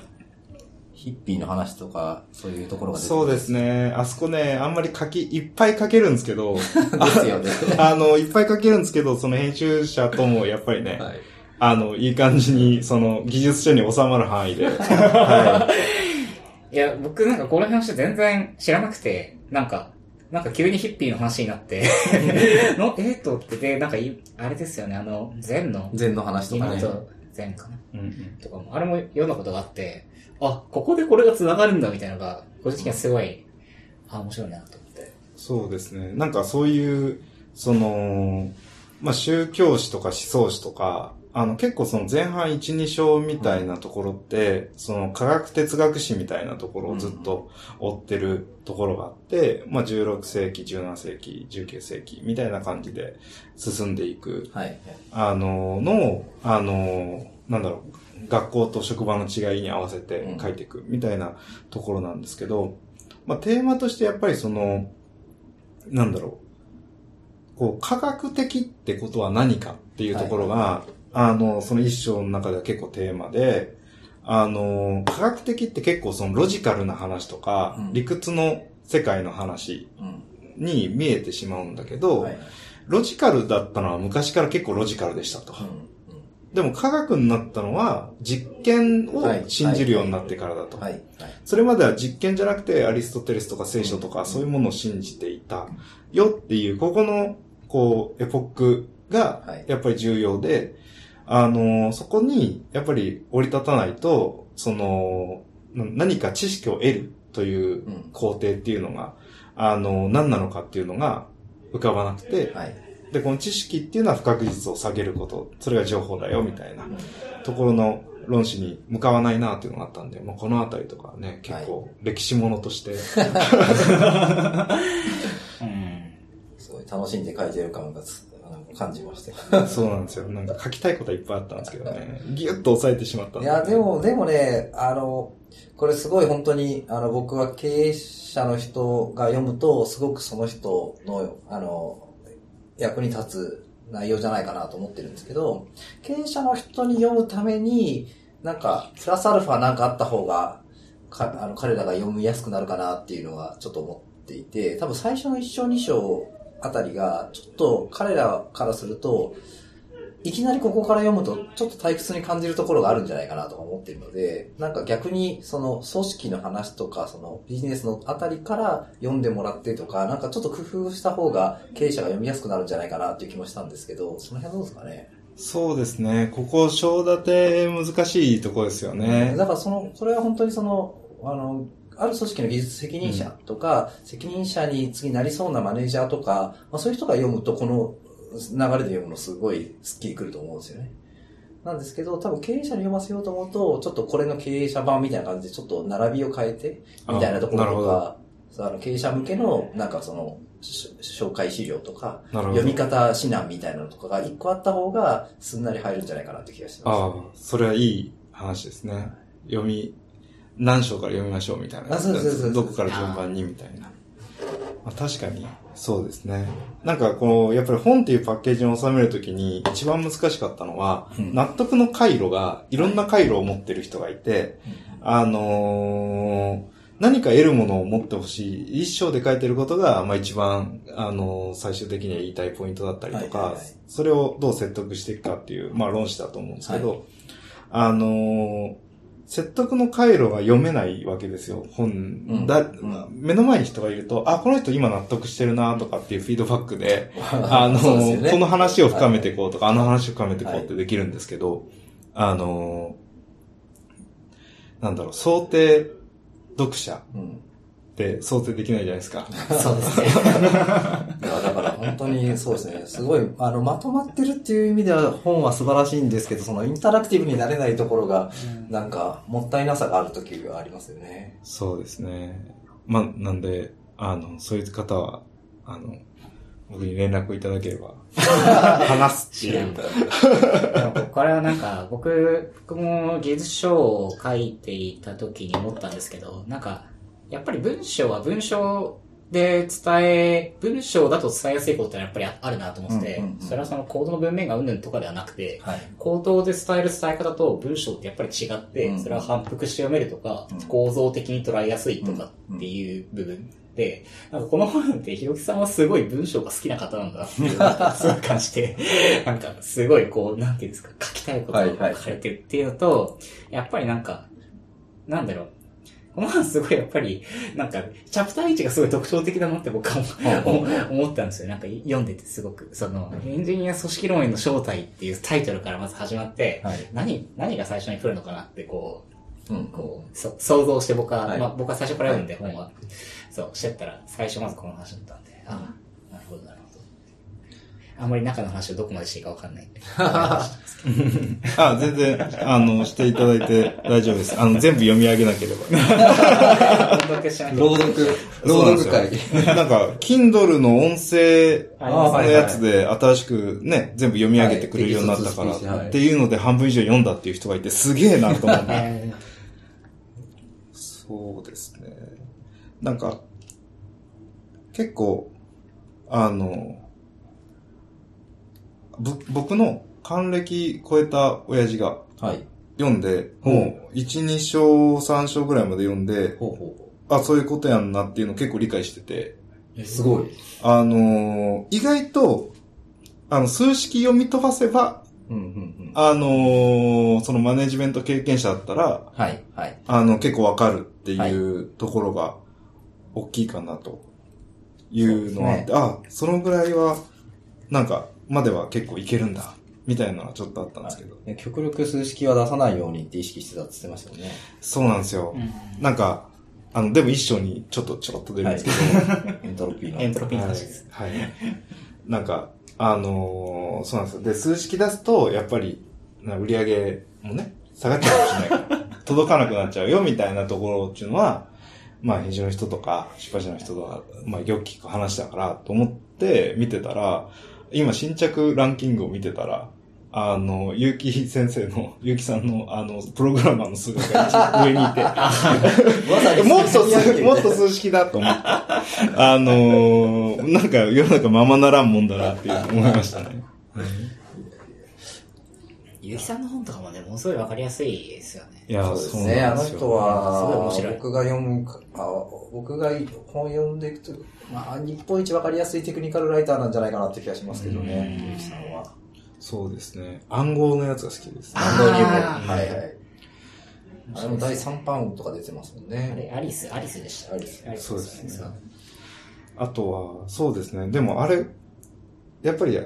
S3: ヒッピーの話とか、そういうところが出て
S2: そうですね。あそこね、あんまり書き、いっぱい書けるんですけど、
S3: ですよね。
S2: あの、いっぱい書けるんですけど、その編集者ともやっぱりね、
S3: はい。
S2: あの、いい感じに、その、技術書に収まる範囲で、は い
S1: や、僕なんかこの話全然知らなくて、なんか、なんか急にヒッピーの話になって、の、えーとってで、なんかい、あれですよね、あの、禅の、
S3: 禅の話とかね。
S1: 禅かな
S2: い。うんうん
S1: とかも、あれも読んだことがあって、あ、ここでこれが繋がるんだみたいなのが、個人的にはすごい、あ、面白いなと思って。
S2: そうですね。なんかそういう、その、まあ、宗教史とか思想史とか、あの結構その前半1、2章みたいなところって、その科学哲学史みたいなところをずっと追ってるところがあって、まあ、16世紀、17世紀、19世紀みたいな感じで進んでいく、
S3: はい。
S2: あの、の、あの、なんだろう、学校と職場の違いに合わせて書いていくみたいなところなんですけど、まあ、テーマとしてやっぱりその、なんだろう、こう、科学的ってことは何かっていうところが、あの、その一章の中では結構テーマで、あの、科学的って結構そのロジカルな話とか、
S3: うん
S2: 理屈の世界の話
S3: うん。
S2: に見えてしまうんだけど、
S3: はい。
S2: ロジカルだったのは昔から結構ロジカルでしたと。
S3: う
S2: でも科学になったのは実験を
S3: はい。
S2: 信じるようになってからだと。それまでは実験じゃなくてアリストテレスとか聖書とかそういうものを信じていたよっていう、ここの、こう、エポックが
S3: はい。
S2: やっぱり重要で、あの、そこにやっぱり降り立たないと、その、な何か知識を得るという
S3: うん。
S2: 工程っていうのが、あの、何なのかっていうのが浮かばなくて、
S3: はい。
S2: で、この知識っていうのは不確実を下げること、それが情報だよ、みたいな。
S3: うん
S2: ところの論旨に向かわないなっていうのがあったんで、まあ、このあたりとかはね、結構歴史ものとして、
S1: うん。
S3: すごい楽しんで書いてる感がつ感じました。
S2: そうなんですよ。なんか書きたいことはいっぱいあったんですけどね、ギュッと抑えてしまったん
S3: いや、でも、でもね、あの、これすごい本当に、あの、僕は経営者の人が読むと、すごくその人の、あの、役に立つ内容じゃないかなと思ってるんですけど、経営者の人に読むために、なんか、プラスアルファなんかあった方が、かあの彼らが読みやすくなるかなっていうのはちょっと思っていて、多分最初の1章2章あたりが、ちょっと彼らからすると、いきなりここから読むと、ちょっと退屈に感じるところがあるんじゃないかなとか思っているので、なんか逆に、その組織の話とか、そのビジネスのあたりから読んでもらってとか、なんかちょっと工夫した方が経営者が読みやすくなるんじゃないかなっていう気もしたんですけど、その辺どうですかね？
S2: そうですね。ここ、章立て難しいところですよね。
S3: だからその、それは本当にその、あの、ある組織の技術責任者とか、責任者に次なりそうなマネージャーとか、まあ、そういう人が読むと、この流れで読むのすごいスッキリくると思うんですよね。なんですけど、多分経営者に読ませようと思うと、ちょっとこれの経営者版みたいな感じで、ちょっと並びを変えて、みたいなところとか、あの経営者向けの、なんかその、紹介資料とか、読み方指南みたいなのとかが一個あった方が、すんなり入るんじゃないかなって気がしてます、
S2: ああ、それはいい話ですね。読み、何章から読みましょうみたいな。
S3: あそうそうそう
S2: どこから順番にみたいな。まあ、確かに、そうですね。なんかこう、やっぱり本っていうパッケージに収めるときに一番難しかったのは、
S3: うん
S2: 納得の回路が、いろんな回路を持ってる人がいて、あのー何か得るものを持ってほしい。一章で書いてることが、まあ一番、あのー最終的には言いたいポイントだったりとか、
S3: はいはいはい
S2: それをどう説得していくかっていう、まあ論旨だと思うんですけど、
S3: は
S2: あのー説得の回路が読めないわけですよ、本。
S3: ん。
S2: だ
S3: うん。
S2: 目の前に人がいると、あ、この人今納得してるなとかっていうフィードバックで、あの、
S3: ね。
S2: この話を深めていこうとか、あの話を深めていこうってできるんですけど、あの、なんだろう、想定読者
S3: うん。
S2: って想定できないじゃないですか。
S1: そうですね。
S3: いや、だから本当にそうですね。すごい、あの、まとまってるっていう意味では本は素晴らしいんですけど、そのインタラクティブになれないところが、なんか、もったいなさがある時がありますよね。
S2: そうですね。まあ、なんで、あの、そういう方は、あの、僕に連絡いただければ、話すっていう。
S1: でもこれはなんか、僕、僕も技術書を書いていた時に思ったんですけど、なんか、やっぱり文章は文章で伝え、文章だと伝えやすいことってやっぱりあるなと思ってて、
S3: うんうんうん
S1: それはそのコードの文面がうんぬんとかではなくて、
S3: はい。
S1: 口頭で伝える伝え方と文章ってやっぱり違って、
S3: うん
S1: それは反復して読めるとか、
S3: うん。
S1: 構造的に捉えやすいとかっていう部分で、なんかこの本ってひろきさんはすごい文章が好きな方なんだなっていう感じて、なんかすごいこう、なんていうんですか、書きたいことを書かれてるっていうのと、やっぱりなんか、なんだろう、この本すごいやっぱり、なんか、チャプター1がすごい特徴的だなって僕は思思ったんですよ。なんか読んでてすごく。その、エンジニア組織論への正体っていうタイトルからまず始まって、
S3: はい
S1: 何、何が最初に来るのかなってこう、
S3: うん。
S1: こう、そ想像して僕は、
S3: はい
S1: まあ僕は最初から読んで、
S3: はい
S1: 本は。そう、してったら、最初まずこの話だったんで、ああ、なるほど、なるほど。あんまり中の話をどこまでしていいかわかんないんで。
S2: あ、全然、あの、していただいて大丈夫です。あの、全部読み上げなければ。
S1: 朗読しなきゃ
S3: 朗読、朗読会。
S2: なんか、Kindle の音声
S1: あ
S2: のやつで新しくね、全部読み上げてくれるようになったから、っていうので半分以上読んだっていう人がいて、すげえなと思って。
S1: え
S2: そうですね。なんか、結構、あの、ぶ僕の還暦超えた親父が
S3: はい。
S2: 読んで、
S3: うん
S2: もう1、2章、3章ぐらいまで読んで、
S3: ほうほ
S2: あ、そういうことやんなっていうのを結構理解してて、
S3: う。すごい。
S2: あのー意外と、あの、数式読み飛ばせば、
S3: うん、うん、うん。
S2: あのーそのマネジメント経験者だったら、
S3: はい、はい。
S2: あの、結構わかるっていうところが大きいかなというのはあって、
S3: そう
S2: あ、そのぐらいは、なんか、までは結構いけるんだ、みたいなのはちょっとあったんですけど。
S3: ね極力数式は出さないようにって意識してたって言ってましたよね。
S2: そうなんですよ。
S1: うん
S2: なんか、あの、でも一章にちょっとちょろっと出るんですけど、
S3: エントロピーの。
S1: エントロピーの話です。
S2: はい。なんか、あのーそうなんですよ。で、数式出すと、やっぱり、な売り上げもね、下がっちゃうかもしれないから、届かなくなっちゃうよ、みたいなところっていうのは、まあ、編集の人とか、出版社の人とか、まあ、よく聞く話だから、と思って見てたら、今、新着ランキングを見てたら、あの、ゆうき先生の、ゆうきさんの、あの、プログラマーの数学が一番上にいて、もっともっと数式だと思って。あのー、なんか世の中ままならんもんだなっていう思いましたね。
S1: ゆきさんの本とかもね、ものすごいわかりやすいですよね。
S2: いや
S3: そうですね。あの人
S1: すごい面
S3: は
S1: 白い、
S3: 僕が読むか、あ僕が本読んでいくと、まあ、日本一わかりやすいテクニカルライターなんじゃないかなって気がしますけどね、
S1: うん
S3: ゆうきさんは。
S2: そうですね。暗号のやつが好きです。
S1: あ
S3: 安藤入門。はいはい。あれも第3版とか出てますもん
S1: あ
S3: ね。
S1: れ、アリス、アリスでした。
S3: アリス
S2: そうですねあとは、そうですね。でもあれ、やっぱり、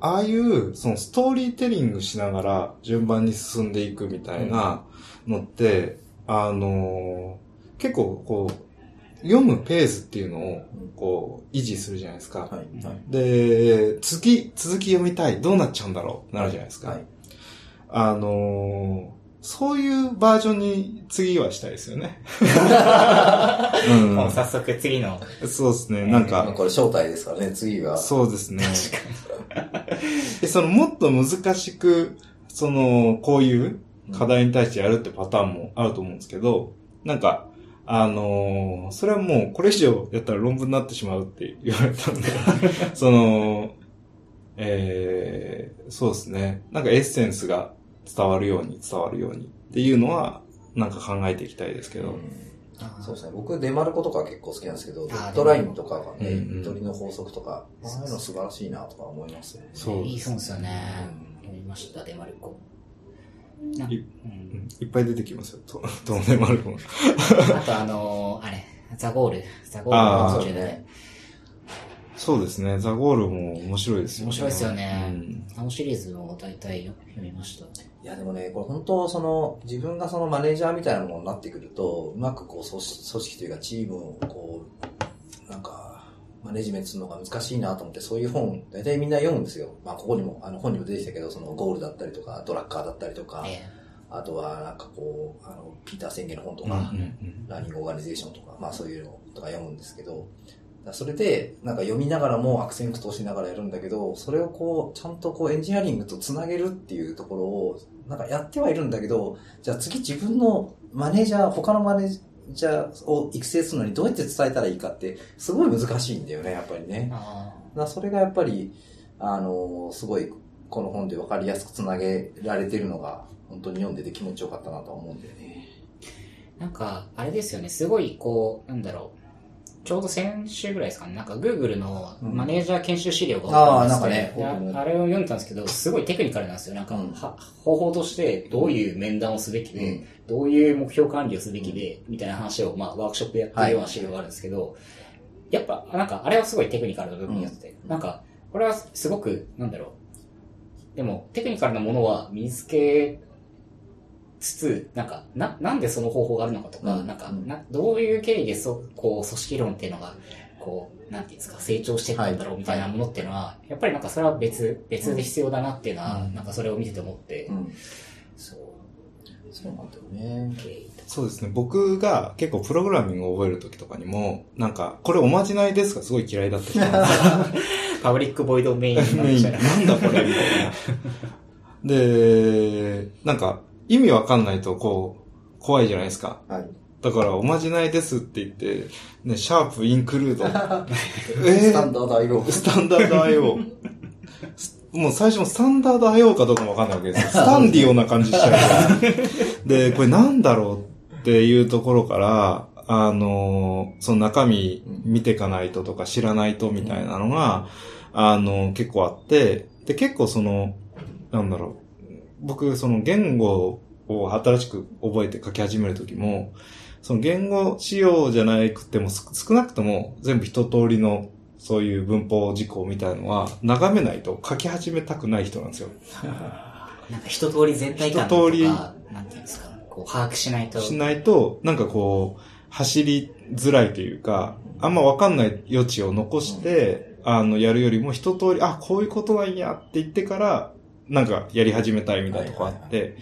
S2: ああいう、そのストーリーテリングしながら順番に進んでいくみたいなのって、あのー結構こう、読むペースっていうのを、こう、維持するじゃないですか。
S3: はい。はい。
S2: で、次、続き読みたい。どうなっちゃうんだろうなるじゃないですか。
S3: はい。
S2: あのーそういうバージョンに次はしたいですよね。
S1: もう早速次の、
S2: うん、そうですね。なん
S3: まあ
S2: か、
S3: これ正体ですからね、次が。
S2: そうですね。で、そのもっと難しく、その、こういう課題に対してやるってパターンもあると思うんですけど、なんか、あのーそれはもうこれ以上やったら論文になってしまうって言われたんで、その、えー、そうですね。なんかエッセンスが伝わるように伝わるようにっていうのは、なんか考えていきたいですけど。
S3: そうですね。僕、デマルコとか結構好きなんですけど、デッドラインとかがね、
S2: うんうん
S3: ゆとりの法則とか、ああいうの素晴らしいなとか思いますね。
S2: そう
S1: いいそうですよね。読みました、デマルコ。
S2: い
S1: うん
S2: うんいっぱい出てきますよ。と、とんでもあるもの。
S1: あとあのーあれ、ザゴール。ザゴールの途中で
S3: そうね。
S2: そうですね。ザ・ゴールも面白いですよね。
S1: 面白いですよね
S2: うん。
S1: あのシリーズも大体読みました。
S3: いやでもね、これ本当その、自分がそのマネージャーみたいなものになってくると、うまくこう組織組織というかチームをこう、なんか、マネジメントするのが難しいなと思って、そういう本、大体みんな読むんですよ。まあここにも、あの本にも出てきたけど、そのゴールだったりとか、ドラッカーだったりとか、
S1: え
S3: あとはなんかこう、あの、ピーター宣言の本と
S2: うん
S3: か、
S2: うんうん
S3: ラーニングオーガニゼーションとか、まあそういうのとか読むんですけど、それで、なんか読みながらも悪戦苦闘しながらやるんだけど、それをこう、ちゃんとこうエンジニアリングとつなげるっていうところを、なんかやってはいるんだけど、じゃあ次自分のマネージャー、他のマネージャーを育成するのにどうやって伝えたらいいかって、すごい難しいんだよね、やっぱりねだそれがやっぱり、あの、すごい、この本で分かりやすくつなげられてるのが、本当に読んでて気持ちよかったなとは思うんだよね。
S1: ーなんか、あれですよね、すごいこう、なんだろう。ちょうど先週ぐらいですかね、なんか Google のマネージャー研修資料が
S3: あー
S1: 送られてきて
S3: なんかね
S1: でああれを読んでたんですけど、すごいテクニカルなんですよ。なんか、方法としてどういう面談をすべきで、
S3: うん。
S1: どういう目標管理をすべきで、みたいな話を、まあ、ワークショップでやってるような資料があるんですけど、やっぱ、なんか、あれはすごいテクニカルな部分になってて、なんか、これはすごく、なんだろう。でも、テクニカルなものは身につけつつ、なんか、な、なんでその方法があるのかとか、
S3: うん
S1: なんか、
S3: うん
S1: な、どういう経緯でそ、こう、組織論っていうのが、こう、なんていうんですか、成長していったんだろうみたいなものっていうのは、やっぱりなんかそれは別、別で必要だなっていうのは、
S2: うん
S1: なんかそれを見てて思って、
S3: うん。
S1: そう、
S3: そうなんだよね。
S2: そうですね。僕が結構プログラミングを覚えるときとかにも、なんか、これおまじないですがすごい嫌いだった人なんですよ
S1: パブリックボイドメイン。な
S2: んだこれ？みたいな。で、なんか、意味わかんないとこう、怖いじゃないですか。
S3: はい。
S2: だから、おまじないですって言って、ね、シャープインクルード。え
S3: スタンダード IO。
S2: スタンダード IO。もう最初もスタンダード IO かどうかもわかんないわけですよ。スタンディオな感じしちゃうから。で、これなんだろうっていうところから、あの、その中身見ていかないととか知らないとみたいなのが、あの、結構あって、で、結構その、なんだろう。僕、その言語を新しく覚えて書き始めるときも、その言語仕様じゃなくてもす少なくとも全部一通りのそういう文法事項みたいのは眺めないと書き始めたくない人なんですよ。
S1: なんか一通り全体感とか、
S2: 一通り
S1: なんていうんですか、こう把握しないと。
S2: しないと、なんかこう、走りづらいというか、あんまわかんない余地を残して、あの、やるよりも一通り、あ、こういうことなんやって言ってから、なんかやり始めたいみたいなとこあって、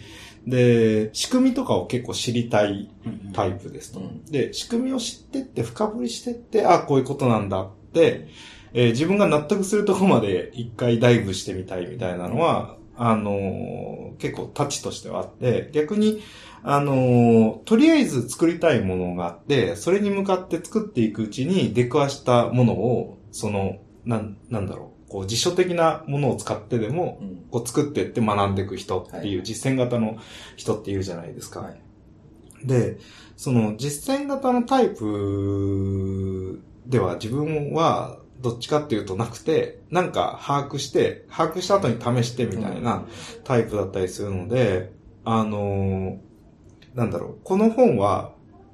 S2: で、仕組みとかを結構知りたい
S1: うん
S2: タイプですと。
S3: うん。
S2: で、仕組みを知ってって、深掘りしてって、あ、こういうことなんだって、えー自分が納得するところまで一回ダイブしてみたいみたいなのは、あのー結構タッチとしてはあって、逆に、あのーとりあえず作りたいものがあって、それに向かって作っていくうちに出くわしたものを、その、なん、なんだろう、こう辞書的なものを使ってでも、
S3: うん。
S2: こう作ってって学んでいく人っていう実践型の人っているじゃないですか。
S3: はい
S2: で、その実践型のタイプでは自分はどっちかっていうとなくて、なんか把握して、把握した後に試してみたいなタイプだったりするので、あのーなんだろう、この本は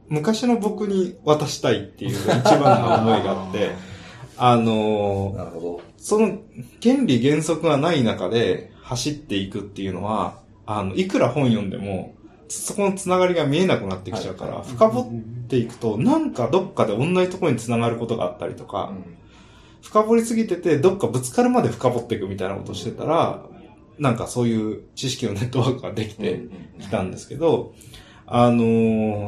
S2: 昔の僕に渡したいっていう一番の思いがあって、あのー
S3: なるほど。
S2: その原理原則がない中で走っていくっていうのは、あの、いくら本読んでも、そこのつながりが見えなくなってきちゃうから、深掘っていくと、なんかどっかで同じところに繋がることがあったりとか、
S3: うん。
S2: 深掘りすぎてて、どっかぶつかるまで深掘っていくみたいなことをしてたら、なんかそういう知識のネットワークができてきたんですけど、あの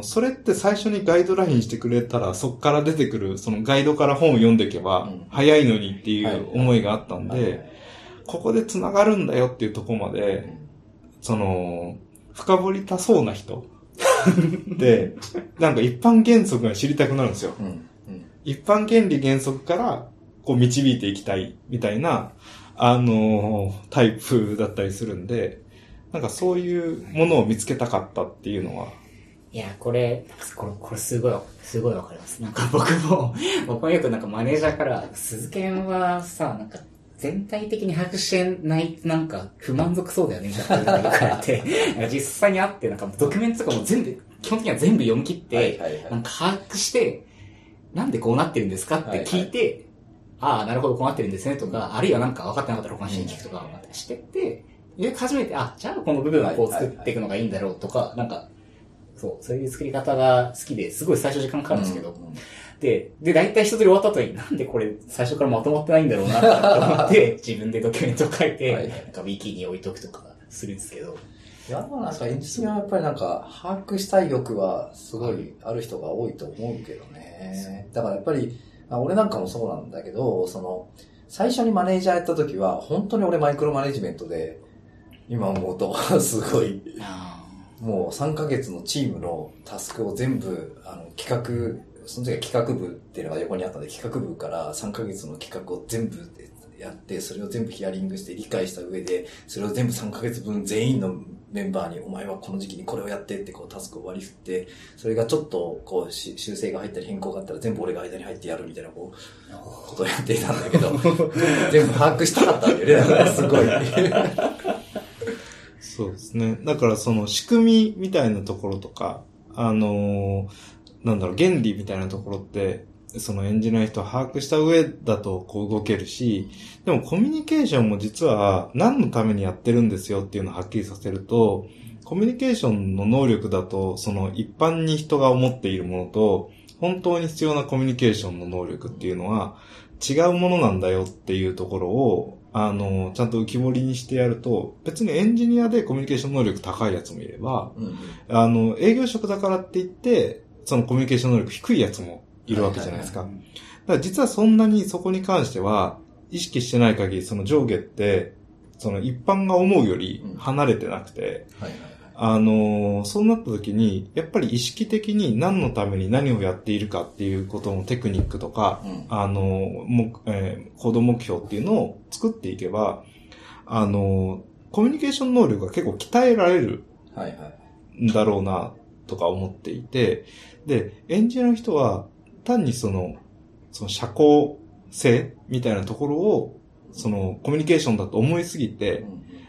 S2: ーそれって最初にガイドラインしてくれたら、そっから出てくる、そのガイドから本を読んでいけば
S3: うん、
S2: 早いのにってい
S3: はいう
S2: 思いがあったん
S3: はい。
S2: で、ここで繋がるんだよっていうところまで、その、深掘りたそうな人 で、なんか一般原則が知りたくなるんですよ。
S3: うん。うん。
S2: 一般原理原則から、こう導いていきたい、みたいな、あのータイプだったりするんで、なんかそういうものを見つけたかったっていうのは、
S1: いや、これ、これ、これすごい、すごいわかります。なんか僕も、僕もよくなんかマネージャーから、鈴研はさ、なんか、全体的に把握してない、なんか、不満足そうだよね、みたいなこと言われて、実際に会って、なんかドキュメントとかも全部、基本的には全部読み切って、
S3: はいはいはい。
S1: なんか把握して、なんでこうなってるんですかって聞いて、ああ、なるほど、こうなってるんですね、とか、あるいはなんか分かってなかったら他の人に聞くとか、してって、で、初めて、あ、じゃあこの部分はこう作っていくのがいいんだろうとか、なんか、そう、そういう作り方が好きで、すごい最初時間かかるんですけど、
S3: うん
S1: で、で、大体一通り終わった後に、なんでこれ最初からまとまってないんだろうなと思って、自分でドキュメントを書いて、
S3: はい。
S1: なんかウィキに置いとくとかするんですけど、
S3: いや、まあなんかエンジニアはやっぱりなんか、把握したい欲はすごいある人が多いと思うけどね。だからやっぱり、まあ俺なんかもそうなんだけど、その、最初にマネージャーやった時は、本当に俺マイクロマネジメントで、今思うと、すごい、
S1: あ
S3: もう3ヶ月のチームのタスクを全部、あの、企画、その時は企画部っていうのが横にあったんで、企画部から3ヶ月の企画を全部やって、それを全部ヒアリングして理解した上で、それを全部3ヶ月分全員のメンバーに、お前はこの時期にこれをやってってこうタスクを割り振って、それがちょっとこうし修正が入ったり変更があったら全部俺が間に入ってやるみたいなこう、ことをやっていたんだけど、全部把握したかったんだよね、だからすごい。
S2: そうですね。だからその仕組みみたいなところとか、あのーなんだろう、原理みたいなところって、そのエンジニアの人は把握した上だとこう動けるし、でもコミュニケーションも実は何のためにやってるんですよっていうのをはっきりさせると、コミュニケーションの能力だと、その一般に人が思っているものと、本当に必要なコミュニケーションの能力っていうのは違うものなんだよっていうところを、あの、ちゃんと浮き彫りにしてやると、別にエンジニアでコミュニケーション能力高いやつもいれば、
S3: うん
S2: あの、営業職だからって言って、そのコミュニケーション能力低いやつもいるわけじゃないですか。
S3: はい
S2: だから実はそんなにそこに関しては、意識してない限り、その上下って、その一般が思うより離れてなくて、
S3: はいはいはい。
S2: あのーそうなった時に、やっぱり意識的に何のために何をやっているかっていうことのテクニックとか、
S3: うん
S2: あのーもえー行動目標っていうのを作っていけば、あのーコミュニケーション能力が結構鍛えられる
S3: はいはい。
S2: んだろうな、とか思っていて、で、エンジニアの人は、単にその、その社交性みたいなところを、そのコミュニケーションだと思いすぎて、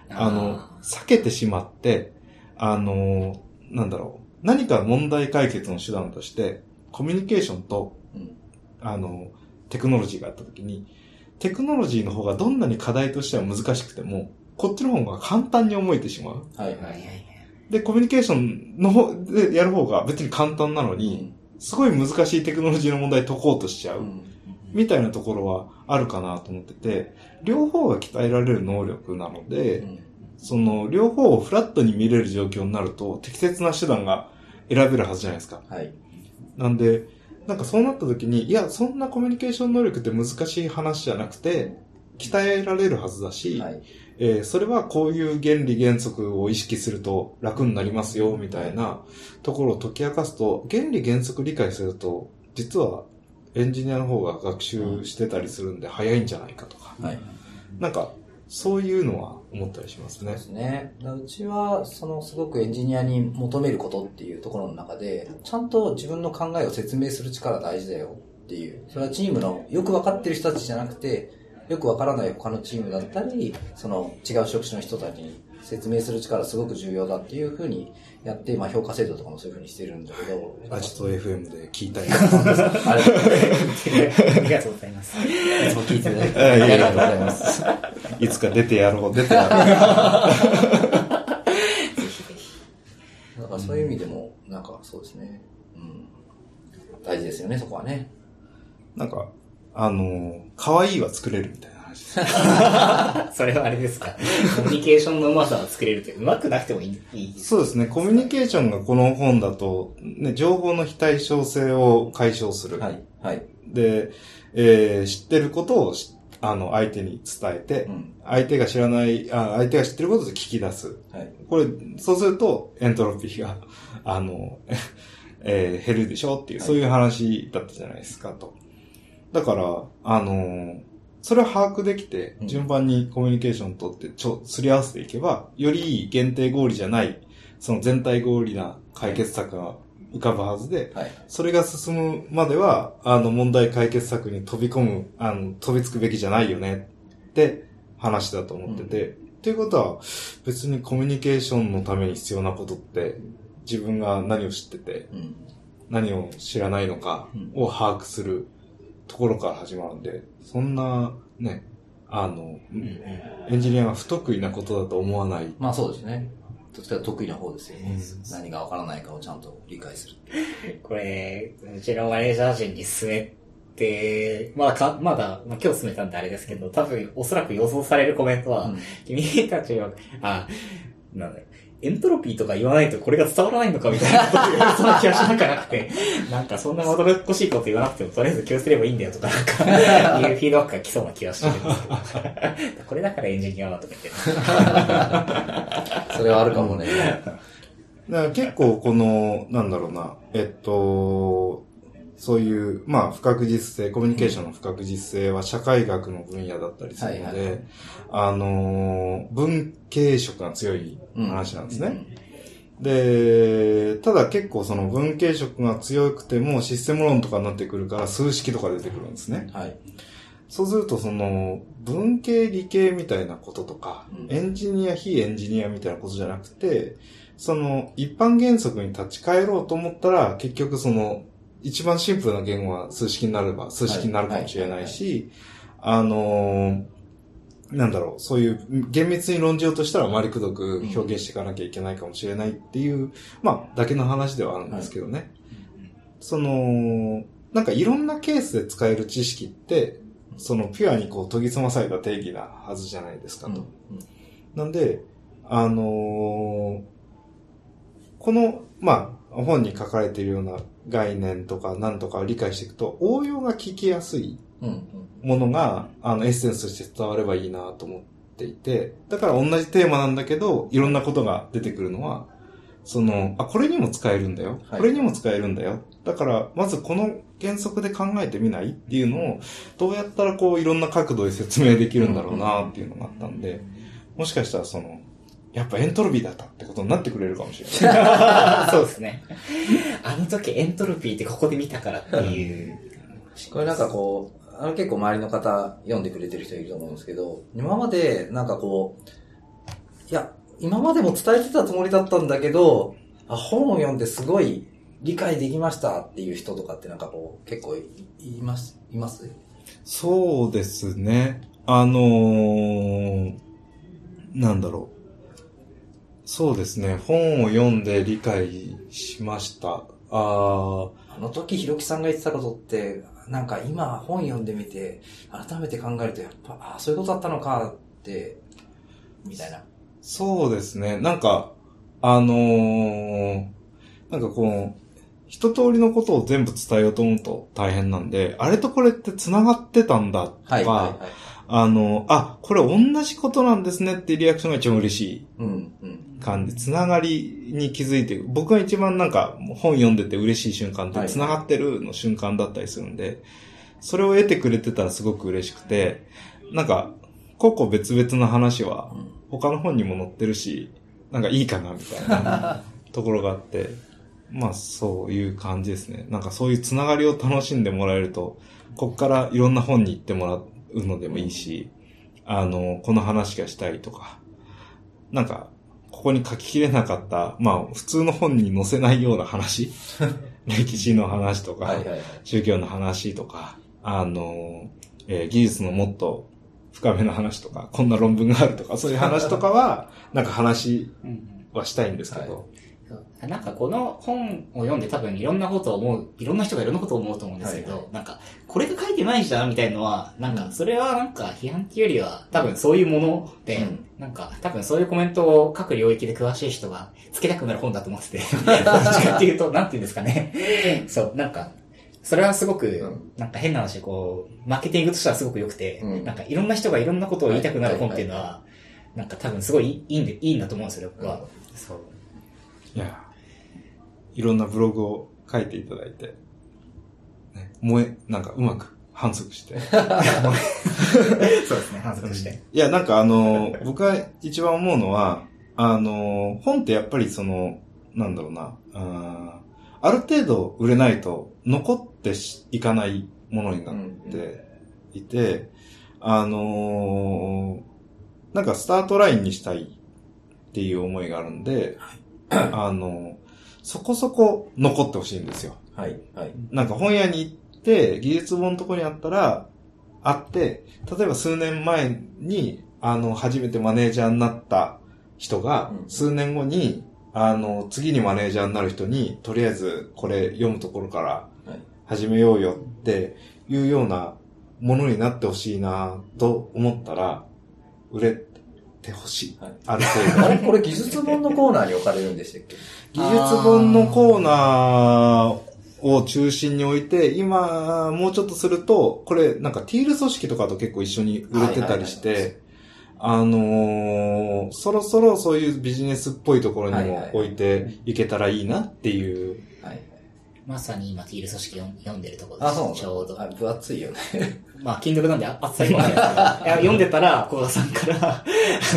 S2: あの、避けてしまって、あの、なんだろう、何か問題解決の手段として、コミュニケーションと、
S3: うん
S2: あの、テクノロジーがあったときに、テクノロジーの方がどんなに課題としては難しくても、こっちの方が簡単に思えてしまう。
S3: はいは
S1: はいはいい。はい。
S2: で、コミュニケーションの方でやる方が別に簡単なのに、すごい難しいテクノロジーの問題解こうとしちゃう。みたいなところはあるかなと思ってて、両方が鍛えられる能力なので、その両方をフラットに見れる状況になると適切な手段が選べるはずじゃないですか。
S3: はい。
S2: なんで、なんかそうなった時に、いや、そんなコミュニケーション能力って難しい話じゃなくて、鍛えられるはずだし、
S3: はい。
S2: えーそれはこういう原理原則を意識すると楽になりますよ、みたいなところを解き明かすと、原理原則理解すると、実はエンジニアの方が学習してたりするんで早いんじゃないかとか、
S3: はい。
S2: なんか、そういうのは思ったりしますね
S3: そうで。すね。うちは、そのすごくエンジニアに求めることっていうところの中で、ちゃんと自分の考えを説明する力大事だよっていう。それはチームのよく分かってる人たちじゃなくて、よくわからない他のチームだったり、その違う職種の人たちに説明する力すごく重要だっていうふうにやって、まあ評価制度とかもそういうふうにしてるんだけど、
S2: アジト FM で聞いたり。
S3: あれ、い
S1: ありがとうございます。
S3: つも聞いていただいて
S2: あいやいや
S3: ありがとうございます。
S2: いつか出てやろう、出てやろう。
S3: だからそういう意味でも、なんかそうですね。うん。大事ですよね、そこはね。
S2: なんか、あの、可愛いは作れるみたいな話です。
S1: それはあれですか。コミュニケーションのうまさは作れるって、うまくなくてもいいいい
S2: そうですね。コミュニケーションがこの本だと、ね、情報の非対称性を解消する。
S3: はい。はい。
S2: で、えー知ってることをしあの、相手に伝えて、
S3: うん。
S2: 相手が知らないあ、相手が知ってることで聞き出す。
S3: はい。
S2: これ、そうすると、エントロピーが、あの、えー減るでしょっていう、
S3: はい
S2: そういう話だったじゃないですか、と。だから、あのそれを把握できて
S3: う、ん
S2: 順番にコミュニケーション取って、ちょ、すり合わせていけば、よりいい限定合理じゃない、その全体合理な解決策が浮かぶはずで、
S3: はい。
S2: それが進むまでは、あの、問題解決策に飛び込む、あの、飛びつくべきじゃないよねって話だと思ってて、っていうことは、別にコミュニケーションのために必要なことって、自分が何を知ってて、
S3: うん。
S2: 何を知らないのかを把握するところから始まるんで、そんな、ね、あの、エンジニアが不得意なことだと思わない。
S3: まあそうですね。どっちかというと得意な方ですよね
S2: うん。
S3: 何がわからないかをちゃんと理解する。
S1: これ、うちのマネージャー陣に進めて、まだか、まだ、まあ、今日進めたんであれですけど、多分おそらく予想されるコメントは、
S3: うん
S1: 君たちは、あ、なんだよエントロピーとか言わないとこれが伝わらないのかみたいなこと言われそうな気がしなくなくて、なんかそんなまどろっこしいこと言わなくてもとりあえず気をすればいいんだよとか、なんか、いうフィードバックが来そうな気がしてるんですけど。これだからエンジニアはとか言って。
S3: それはあるかもね。
S2: だから結構この、なんだろうな、えっと、そういう、まあ、不確実性、コミュニケーションの不確実性は社会学の分野だったりするの
S3: はいはいは
S2: で、あの、文系色が強い話なんですね。で、ただ結構その文系色が強くてもシステム論とかになってくるから数式とか出てくるんですね。
S3: はい。
S2: そうするとその文系理系みたいなこととか、
S3: うん
S2: エンジニア非エンジニアみたいなことじゃなくて、その一般原則に立ち返ろうと思ったら結局その一番シンプルな言語は数式になれば数式になるかもしれないし、あのーなんだろう、そういう厳密に論じようとしたら回りくどく表現していかなきゃいけないかもしれないっていう、まあ、だけの話ではあるんですけどね。その、なんかいろんなケースで使える知識って、そのピュアにこう研ぎ澄まされた定義なはずじゃないですかと。なんで、あのーこの、まあ、本に書かれているような概念とか何とかを理解していくと、応用が聞きやすい。ものが、あの、エッセンスとして伝わればいいなと思っていて、だから同じテーマなんだけど、いろんなことが出てくるのは、その、あ、これにも使えるんだよ。
S3: はい
S2: これにも使えるんだよ。だから、まずこの原則で考えてみないっていうのを、どうやったらこう、いろんな角度で説明できるんだろうなっていうのがあったんで、もしかしたらその、やっぱエントロピーだったってことになってくれるかもしれない。
S1: そうですね。あの時エントロピーってここで見たからっていう。
S3: これなんかこう、あの結構周りの方読んでくれてる人いると思うんですけど、今までなんかこう、いや、今までも伝えてたつもりだったんだけど、あ本を読んですごい理解できましたっていう人とかってなんかこう、結構いいますいます？
S2: そうですね。あのー、なんだろう。そうですね。本を読んで理解しました。あ
S3: あの時ひろきさんが言ってたことって、なんか今本読んでみて、改めて考えるとやっぱ、あそういうことだったのかって、みたいな。
S2: そうですね。なんか、あのー、なんかこう、一通りのことを全部伝えようと思うと大変なんで、あれとこれって繋がってたんだとか、
S3: はい、はい、はい。
S2: あの、あ、これ同じことなんですねってリアクションが一番嬉しい
S3: うん、うん。
S2: 感じ、つながりに気づいてる。僕が一番なんか本読んでて嬉しい瞬間って
S3: はい
S2: つながってるの瞬間だったりするんで、それを得てくれてたらすごく嬉しくて、なんか、個々別々の話は
S3: うん
S2: 他の本にも載ってるし、なんかいいかなみたいな ところがあって、まあそういう感じですね。なんかそういうつながりを楽しんでもらえると、こっからいろんな本に行ってもらうのでもいいし、あの、この話がしたいとか、なんか、ここに書ききれなかった、まあ普通の本に載せないような話、歴史の話とか、
S3: はい、はい、はい。
S2: 宗教の話とか、あの、えー技術のもっと深めの話とか、こんな論文があるとか、そういう話とかは、なんか話はしたいんですけど、
S1: なんかこの本を読んで多分いろんなことを思う、いろんな人がいろんなことを思うと思うんですけど、
S3: はいは
S1: なんか、これが書いてないじゃんみたいのは、なんか、それはなんか批判っていうよりは、多分そういうもので、
S3: うん。
S1: なんか、多分そういうコメントを各領域で詳しい人がつけたくなる本だと思ってて、どっちかっていうと、なんていうんですかね。そう、なんか、それはすごく、
S3: うん。
S1: なんか変な話でこう、マーケティングとしてはすごく良くて、
S3: うん。
S1: なんかいろんな人がいろんなことを言いたくなる本っていうのは、
S3: は
S1: なんか多分すごいいいんで、いいんだと思うんですよ、僕は。
S3: うん。
S1: そう。
S2: いや、いろんなブログを書いていただいて、ね、燃え、なんかうまく反則して。
S1: そうですね、反則して。
S2: いや、なんかあの、僕が一番思うのは、あの、本ってやっぱりその、なんだろうな、あーある程度売れないと残ってしいかないものになっていて、あのーなんかスタートラインにしたいっていう思いがあるんで、あの、そこそこ残ってほしいんですよ。
S3: はい、はい。
S2: なんか本屋に行って、技術本のとこにあったら、あって、例えば数年前に、あの、初めてマネージャーになった人が
S3: う、ん
S2: 数年後に、あの、次にマネージャーになる人に、とりあえずこれ読むところから
S3: はい
S2: 始めようよっていうようなものになってほしいなと思ったら、売れてほしい。
S3: はい
S2: ある程度
S3: あ。れこれ技術本のコーナーに置かれるんでしたっけ？
S2: 技術本のコーナーを中心に置いて、今、もうちょっとすると、これ、なんかティール組織とかと結構一緒に売れてたりして、あのーそろそろそういうビジネスっぽいところにも置いていけたらいいなっていう。
S3: はい。
S1: まさに今、ティール組織読ん読んでるところで
S3: あ、
S1: す。
S3: そう
S1: ちょうど。
S3: あ、分厚いよね。
S1: まあ、Kindle なんであっさりもないですけど、いや読んでたら、小田さんから、あ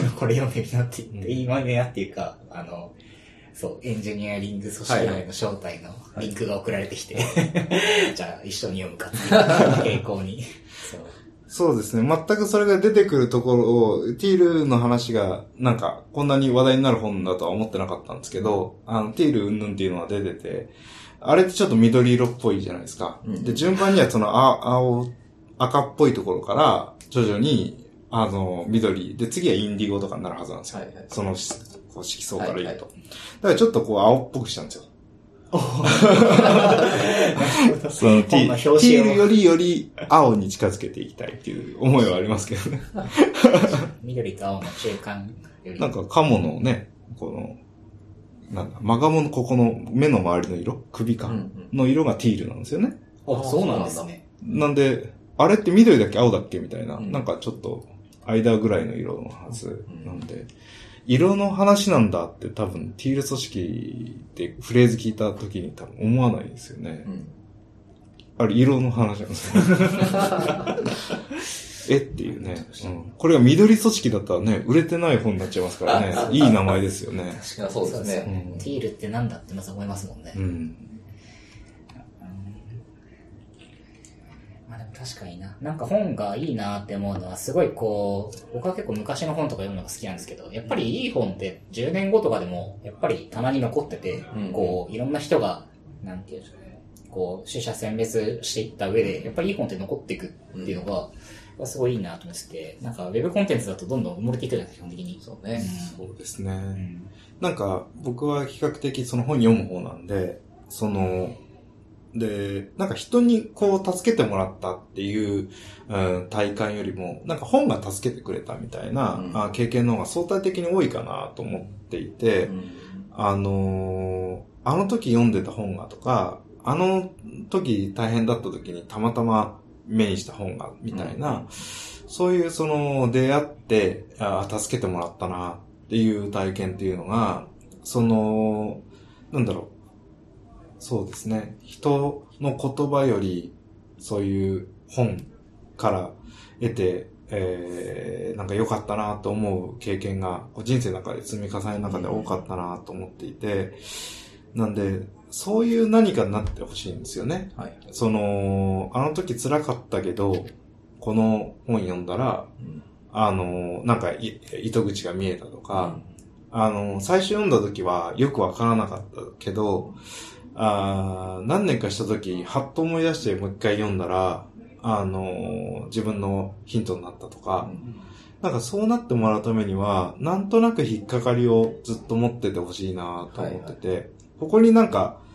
S1: の、これ読んでみなって言って、いい前ねやっていうか、あの、そう、エンジニアリング組織内の正体のリンクが送られてきて、じゃあ一緒に読むかっていう傾向に。そう。
S2: そうですね。全くそれが出てくるところを、ティールの話が、なんか、こんなに話題になる本だとは思ってなかったんですけど、あの、ティールうんぬんっていうのは出てて、あれってちょっと緑色っぽいじゃないですか。
S3: うん
S2: で、順番にはその、あ青、赤っぽいところから、徐々に、あの、緑、で、次はインディゴとかになるはずなんですよ。
S3: はいはい
S2: そのし、こう色相から言うと。
S3: はいはい
S2: だからちょっとこう、青っぽくしたんですよ。そのティールよりより青に近づけていきたいっていう思いはありますけどね。
S1: 緑と青の中間より。
S2: なんか、カモのね、この、なんだ、マガモのここの目の周りの色？首か、
S3: うんうん
S2: の色がティールなんですよね。
S1: あ、そうなんですね。
S2: なんで、あれって緑だっけ青だっけみたいな、
S3: うん
S2: なんかちょっと間ぐらいの色のはずなんで、色の話なんだって多分ティール組織ってフレーズ聞いた時に多分思わないですよね。
S3: うん。
S2: あれ色の話なんですよ。えっていうね、うん。これが緑組織だったらね、売れてない本になっちゃいますからね。いい名前ですよね。
S3: 確かにそうですね。
S2: うん
S1: ティールってなんだってまず思いますもんね。
S2: うん。
S1: まあでも確かにな。なんか本がいいなって思うのは、すごいこう、僕は結構昔の本とか読むのが好きなんですけど、やっぱりいい本って10年後とかでも、やっぱり棚に残ってて、
S3: うん
S1: こう、いろんな人が、なんていうんですかね、こう、取捨選別していった上で、やっぱりいい本って残っていくっていうのが、すごいいいなと思ってて、なんかウェブコンテンツだとどんどん埋もれていくじゃないですか、基本的に。
S3: そうね。
S2: そうですね。
S1: うん
S2: なんか、僕は比較的その本読む方なんで、その、で、なんか人にこう助けてもらったっていう、うん、体感よりも、なんか本が助けてくれたみたいな、
S3: うん
S2: あ経験の方が相対的に多いかなと思っていて、
S3: うん
S2: あのーあの時読んでた本がとか、あの時大変だった時にたまたま目にした本がみたいな、そういうその出会って、あー助けてもらったなっていう体験っていうのが、その、なんだろう。そうですね。人の言葉より、そういう本から得て、えー、なんか良かったなと思う経験が、人生の中で積み重ねの中で多かったなと思っていて、なんで、そういう何かになってほしいんですよね。
S3: はい。
S2: その、あの時辛かったけど、この本読んだら、
S3: うん
S2: あの、なんかい糸口が見えたとか、あの、最初読んだ時はよくわからなかったけど、あー何年かした時、はっと思い出してもう一回読んだら、あの、自分のヒントになったとか、なんかそうなってもらうためには、なんとなく引っかかりをずっと持っててほしいなと思ってて、ここになんか、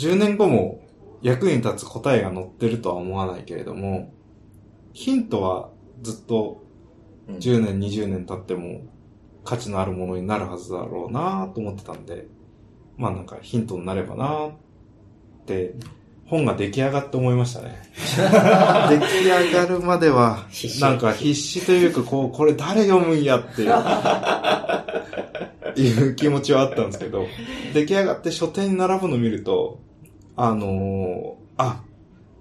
S2: 10年後も役に立つ答えが載ってるとは思わないけれども、ヒントはずっと
S3: うん
S2: 10年、20年経っても価値のあるものになるはずだろうなと思ってたんで、まあなんかヒントになればなって、本が出来上がって思いましたね。出来上がるまではなんか必死というか、こう、これ誰読むんやっていう、いう気持ちはあったんですけど、出来上がって書店に並ぶのを見ると、あのーあ、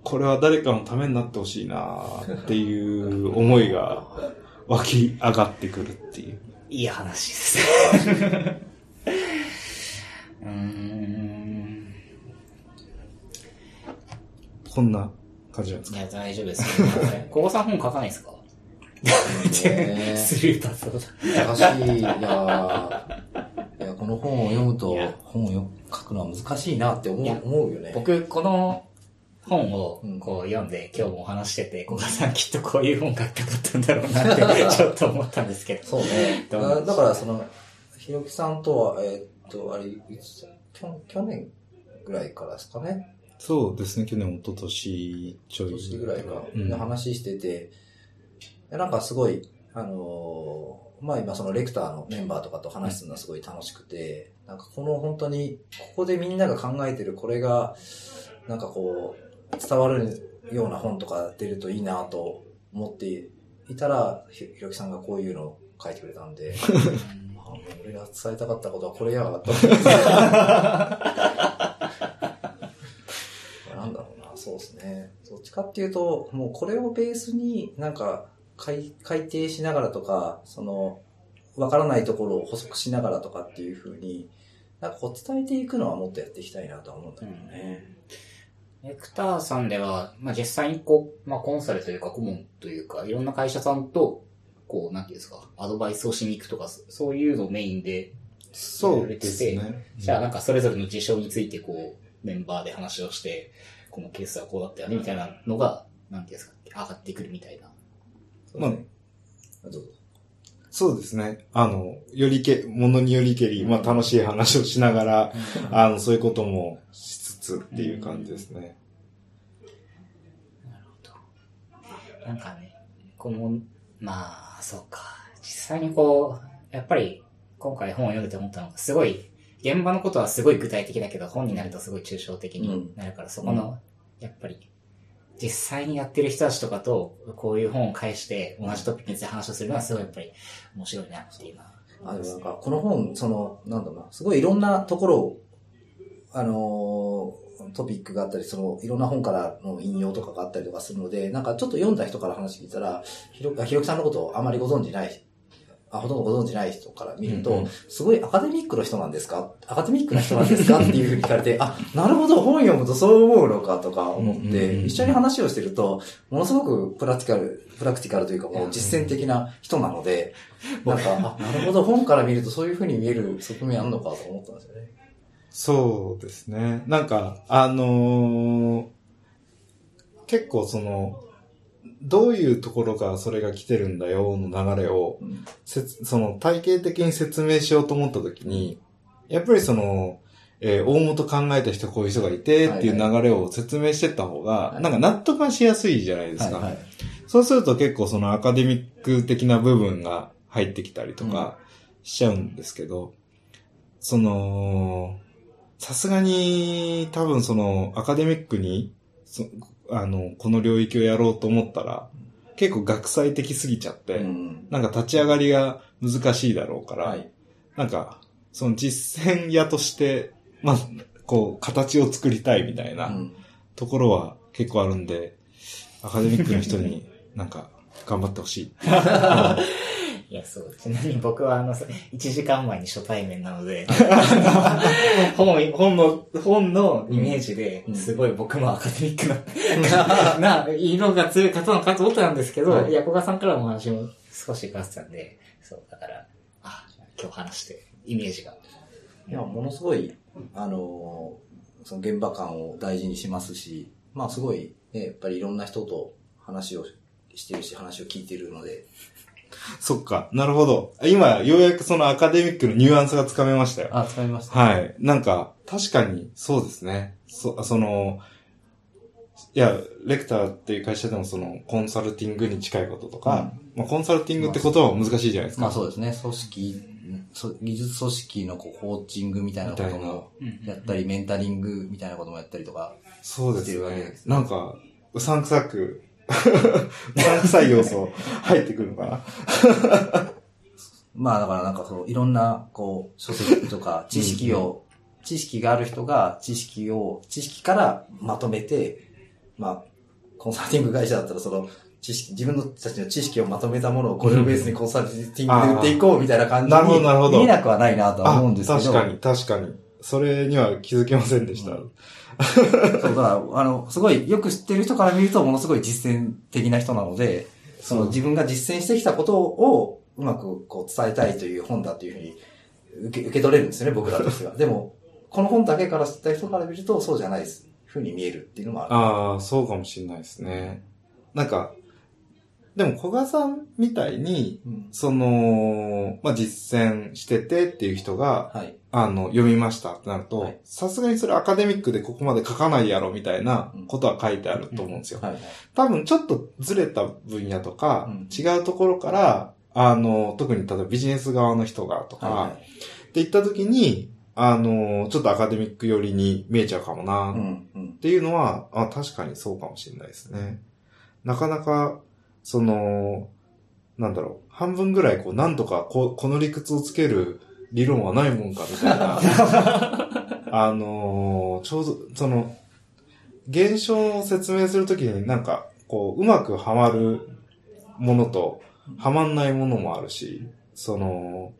S2: これは誰かのためになってほしいなっていう思いが湧き上がってくるっていう。
S1: いい話です。うーん。
S2: こんな感じなんですか？
S1: いや、大丈夫ですよ。ここさん本書かないですか？
S3: ね
S1: スルーパスを。
S3: 難しい。いやーいや、この本を読むと本をよ書くのは難しいなって思う思うよね。
S1: 僕、この本を
S3: うん
S1: こう読んで、今日もお話してて、小川さんきっとこういう本書きたかったんだろうなって、ちょっと思ったんですけど。
S3: そうね。
S1: どう？
S3: だだから、その、ひろきさんとは、えーっと、あれ、いつ去去年ぐらいからですかね。
S2: そうですね、去年、一昨年ちょい。
S3: 年ぐらいか、
S2: うん
S3: で話してて、でなんかすごい、あのーまあ今そのレクターのメンバーとかと話すのはすごい楽しくて、なんかこの本当に、ここでみんなが考えてるこれが、なんかこう、伝わるような本とか出るといいなと思っていたら、ひろきさんがこういうのを書いてくれたんで、あ俺が伝えたかったことはこれやがと思って。なんだろうな、そうですね。どっちかっていうと、もうこれをベースになんか改定しながらとか、その、わからないところを補足しながらとかっていう風に、なんかこう伝えていくのはもっとやっていきたいなとは思うんだけどね。
S1: ネクターさんでは、まあ、実際にこう、まあ、コンサルというか顧問というか、いろんな会社さんと、こう、なんていうんですか、アドバイスをしに行くとか、そそういうのをメインで、
S2: そうですね。
S1: じゃあなんかそれぞれの事象についてこう、メンバーで話をして、このケースはこうだったよね、みたいなのが、なんていうんですか、上がってくるみたいな。
S3: そうですねどうぞ
S2: そうですね。あの、よりけ、ものによりけり、まあ楽しい話をしながら、あの、そういうこともしつつっていう感じですね。
S1: なんかね、この、まあ、そうか。実際にこう、やっぱり、今回本を読んでて思ったのが、すごい、現場のことはすごい具体的だけど、本になるとすごい抽象的になるから、そこの、やっぱり、実際にやってる人たちとかと、こういう本を返して、同じトピックについて話をするのはすごいやっぱり面白いなっていうのは。
S3: なんか、この本、その、なんだろうな、すごいいろんなところを、あのトピックがあったり、その、いろんな本からの引用とかがあったりとかするので、なんかちょっと読んだ人から話聞いたら、ひろ、ひろきさんのことをあまりご存じない、あ、ほとんどご存知ない人から見ると、
S2: うんうん。
S3: すごいアカデミックの人なんですか？アカデミックな人なんですか？っていうふうに聞かれて、あ、なるほど、本読むとそう思うのかとか思って、一緒に話をしてると、ものすごくプラクティカル、プラクティカルというかもう実践的な人なので、なんか、あ、なるほど、本から見るとそういうふうに見える側面あるのかと思ったんですよね。
S2: そうですね。なんか、あのー結構その、どういうところからそれが来てるんだよの流れを、
S3: うん。
S2: せつその体系的に説明しようと思ったときに、やっぱりその、えー大元考えた人こういう人がいてっていう流れを説明してった方が、
S3: い
S2: なんか納得がしやすいじゃないですか。
S3: はいはい。
S2: そうすると結構そのアカデミック的な部分が入ってきたりとかしちゃうんですけど、その、さすがに多分そのアカデミックに、そあの、この領域をやろうと思ったら、結構学際的すぎちゃって、
S3: うん
S2: なんか立ち上がりが難しいだろうから、
S3: はい。
S2: なんか、その実践屋として、まあ、こう、形を作りたいみたいな、
S3: うん
S2: ところは結構あるんで、アカデミックの人になんか頑張ってほしい。
S1: いや、そう。ちなみに僕はあの、1時間前に初対面なので、本、本の、本のイメージで
S3: う、ん
S1: すごい僕もアカデミックな、な、色が強い方なのかと思ったんですけど、
S3: はい
S1: いや、小川さんからのお話も少し伺ってたんで、そう、だから、あ、今日話して、イメージが。
S3: いや、ものすごい、あのーその現場感を大事にしますし、まあすごい、ね、やっぱりいろんな人と話をしてるし、話を聞いてるので、
S2: そっか。なるほど。今、ようやくそのアカデミックのニュアンスがつかめましたよ。
S3: あ、使いました。
S2: はい。なんか、確かに、そうですね。そ、その、いや、レクターっていう会社でもその、コンサルティングに近いこととか、まあ、コンサルティングって言葉は難しいじゃないですか。
S3: まあそうですね。組織、そ技術組織のこうコーチングみたいなこともやったり、メンタリングみたいなこともやったりとか。
S2: そうですねなんか、うさんくさく、うさんくさい要素入ってくるのかな。
S3: まあだからなんかそう、いろんな、こう、書籍とか、知識を、知識がある人が、知識を、知識からまとめて、まあ、コンサルティング会社だったらその、知識、自分のたちの知識をまとめたものをこれをベースにコンサルティングで売っていこうみたいな感じ
S2: なるほどなるほ
S3: に
S2: ど
S3: 見えなくはないなとは思うんですけど。
S2: 確かに、確かに。それには気づきませんでした。
S3: そう、だあの、すごいよく知ってる人から見るとものすごい実践的な人なので、その自分が実践してきたことをうまくこう伝えたいという本だというふうに受け受け取れるんですよね、僕らとしては。でも、この本だけから知った人から見るとそうじゃないです。ふうに見えるっていうのもある。
S2: ああ、そうかもしれないですね。なんか、でも小賀さんみたいに、
S3: うん
S2: その、まあ、実践しててっていう人が、
S3: はい。
S2: あの、読みましたってなると
S3: はい、
S2: さすがにそれアカデミックでここまで書かないやろみたいなことは書いてあると思うんですよ。
S3: はいはい。
S2: 多分ちょっとずれた分野とか、
S3: うん
S2: 違うところから、あの、特に例えばビジネス側の人がとか、
S3: は
S2: って言った時に、あの、ちょっとアカデミック寄りに見えちゃうかもな、
S3: いはい。う
S2: っ
S3: ん。うん。
S2: ていうのは、あ、確かにそうかもしれないですね。なかなか、その、なんだろう、半分ぐらいこう、なんとかここの理屈をつける理論はないもんかみたいな。あのーちょうど、その、現象を説明するときになんか、こう、うまくはまるものと、はまんないものもあるし、その、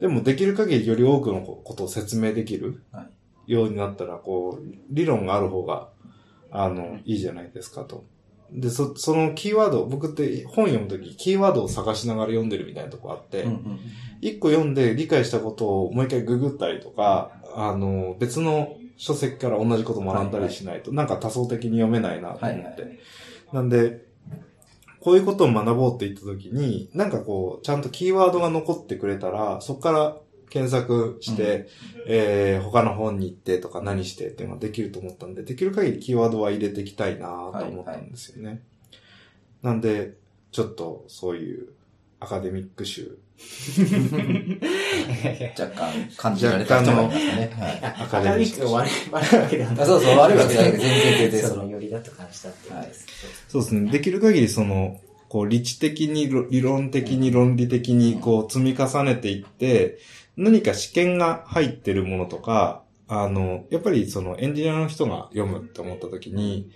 S2: でもできる限りより多くのことを説明できる
S3: はい
S2: ようになったら、こう、理論がある方が、あの、いいじゃないですかと。で、そ、そのキーワード、僕って本読むとき、キーワードを探しながら読んでるみたいなとこあって、
S3: うんうん
S2: 一個読んで理解したことをもう一回ググったりとか、あの、別の書籍から同じこと学んだりしないと、なんか多層的に読めないなと思って。
S3: はいは
S2: なんで、こういうことを学ぼうって言った時に、なんかこう、ちゃんとキーワードが残ってくれたら、そこから検索して、えー、他の本に行ってとか何してっていうのができると思ったんで、できる限りキーワードは入れていきたいなと思ったんですよね。なんで、ちょっとそういうアカデミック集、
S3: 若干感じられた人もい。
S1: アカデミックが悪い、悪いわけではない。
S3: あそうそう悪いわけじゃない全然全然
S1: そ
S3: その
S1: のよりだと感じたって。
S2: そうですね。できる限りその、こう、理知的に、ろ理論的に、論理的に、こう、積み重ねていって、何か試験が入ってるものとか、あの、やっぱりそのエンジニアの人が読むって思った時に、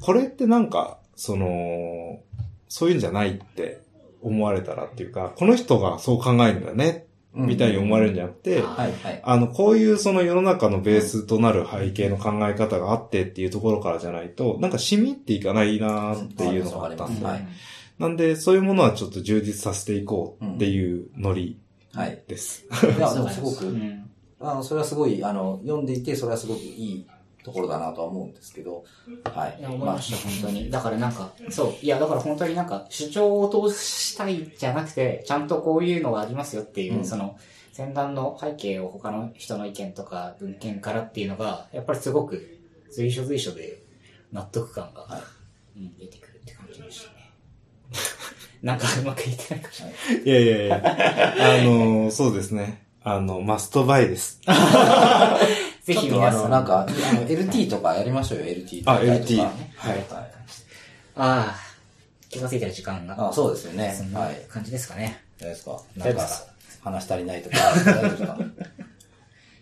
S2: これってなんか、その、そういうんじゃないって思われたらっていうか、この人がそう考えるんだね、みたいに思われるんじゃなくて、
S3: はいはい。
S2: あの、こういうその世の中のベースとなる背景の考え方があってっていうところからじゃないと、なんか染みっていかないなっていうのがあったんで、
S3: はい
S2: なんでそういうものはちょっと充実させていこうっていうノリ
S3: はい。
S2: です。
S3: いや、でもすごく、
S1: うん
S3: あの、それはすごい、あの、読んでいて、それはすごくいいところだなとは思うんですけど、はい。
S1: いや、思いました、本当に。だからなんか、そう。いや、だから本当になんか、主張を通したいじゃなくて、ちゃんとこういうのがありますよっていう、
S3: うん
S1: その、先端の背景を他の人の意見とか文献からっていうのが、やっぱりすごく随所随所で納得感が、
S3: はい
S1: うん、出てくるって感じでしたね。なんかうまく言ってないかもしれない。
S2: いやいやいや、あの、そうですね。あの、マストバイです。
S1: ぜ
S3: ちょっとあの、
S1: ひ皆さん。
S3: なんか、あの、LT とかやりましょうよ、LT とか。
S2: あ LT
S3: はい。
S2: はい
S1: ああ、気がついてる時間が。
S3: あそうですよね
S1: そん。な
S3: はい。
S1: 感じですかね。
S3: どうですか
S1: 大
S3: なんか話足りないとか、大丈夫ですか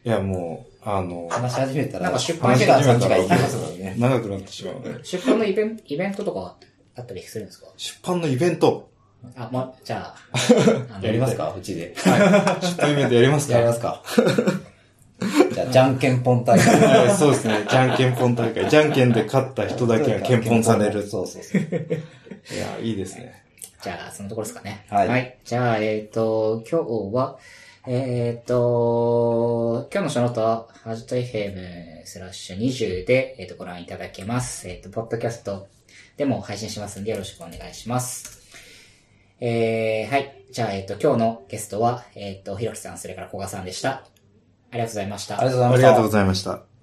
S2: いや、もう、あの、
S3: 話し始めたら、
S1: なんか出版時間
S3: 始めたらいきますもんね。
S2: 長くなってしまうので。
S1: 出版のイベント、イベントとかあったりするんですか？
S2: 出版のイベント。
S1: あ、ま、じゃあ、
S3: やりますか？うちで。
S2: はい。出版イベントやりますか？
S3: やりますか？じゃあ、じゃんけんぽん大会。
S2: はいそうですね。じゃんけんぽん大会。じゃんけんで勝った人だけが検本される。
S3: そうそうそう。
S2: いや、いいですね。
S1: じゃあ、そのところですかね。
S3: はい
S1: じゃあ、えっ、と、今日は、えっ、と、今日のショーノートは、 ajito FM スラッシュ20で、えっ、と、ご覧いただけます。えっ、と、ポッドキャストでも配信しますんで、よろしくお願いします。えー、はい。じゃあ、えっ、と、今日のゲストは、えっ、と、ひろきさん、それから古賀さんでした。ありがとうございました。
S3: ありがとうございました
S2: ありがとうご。ざいました。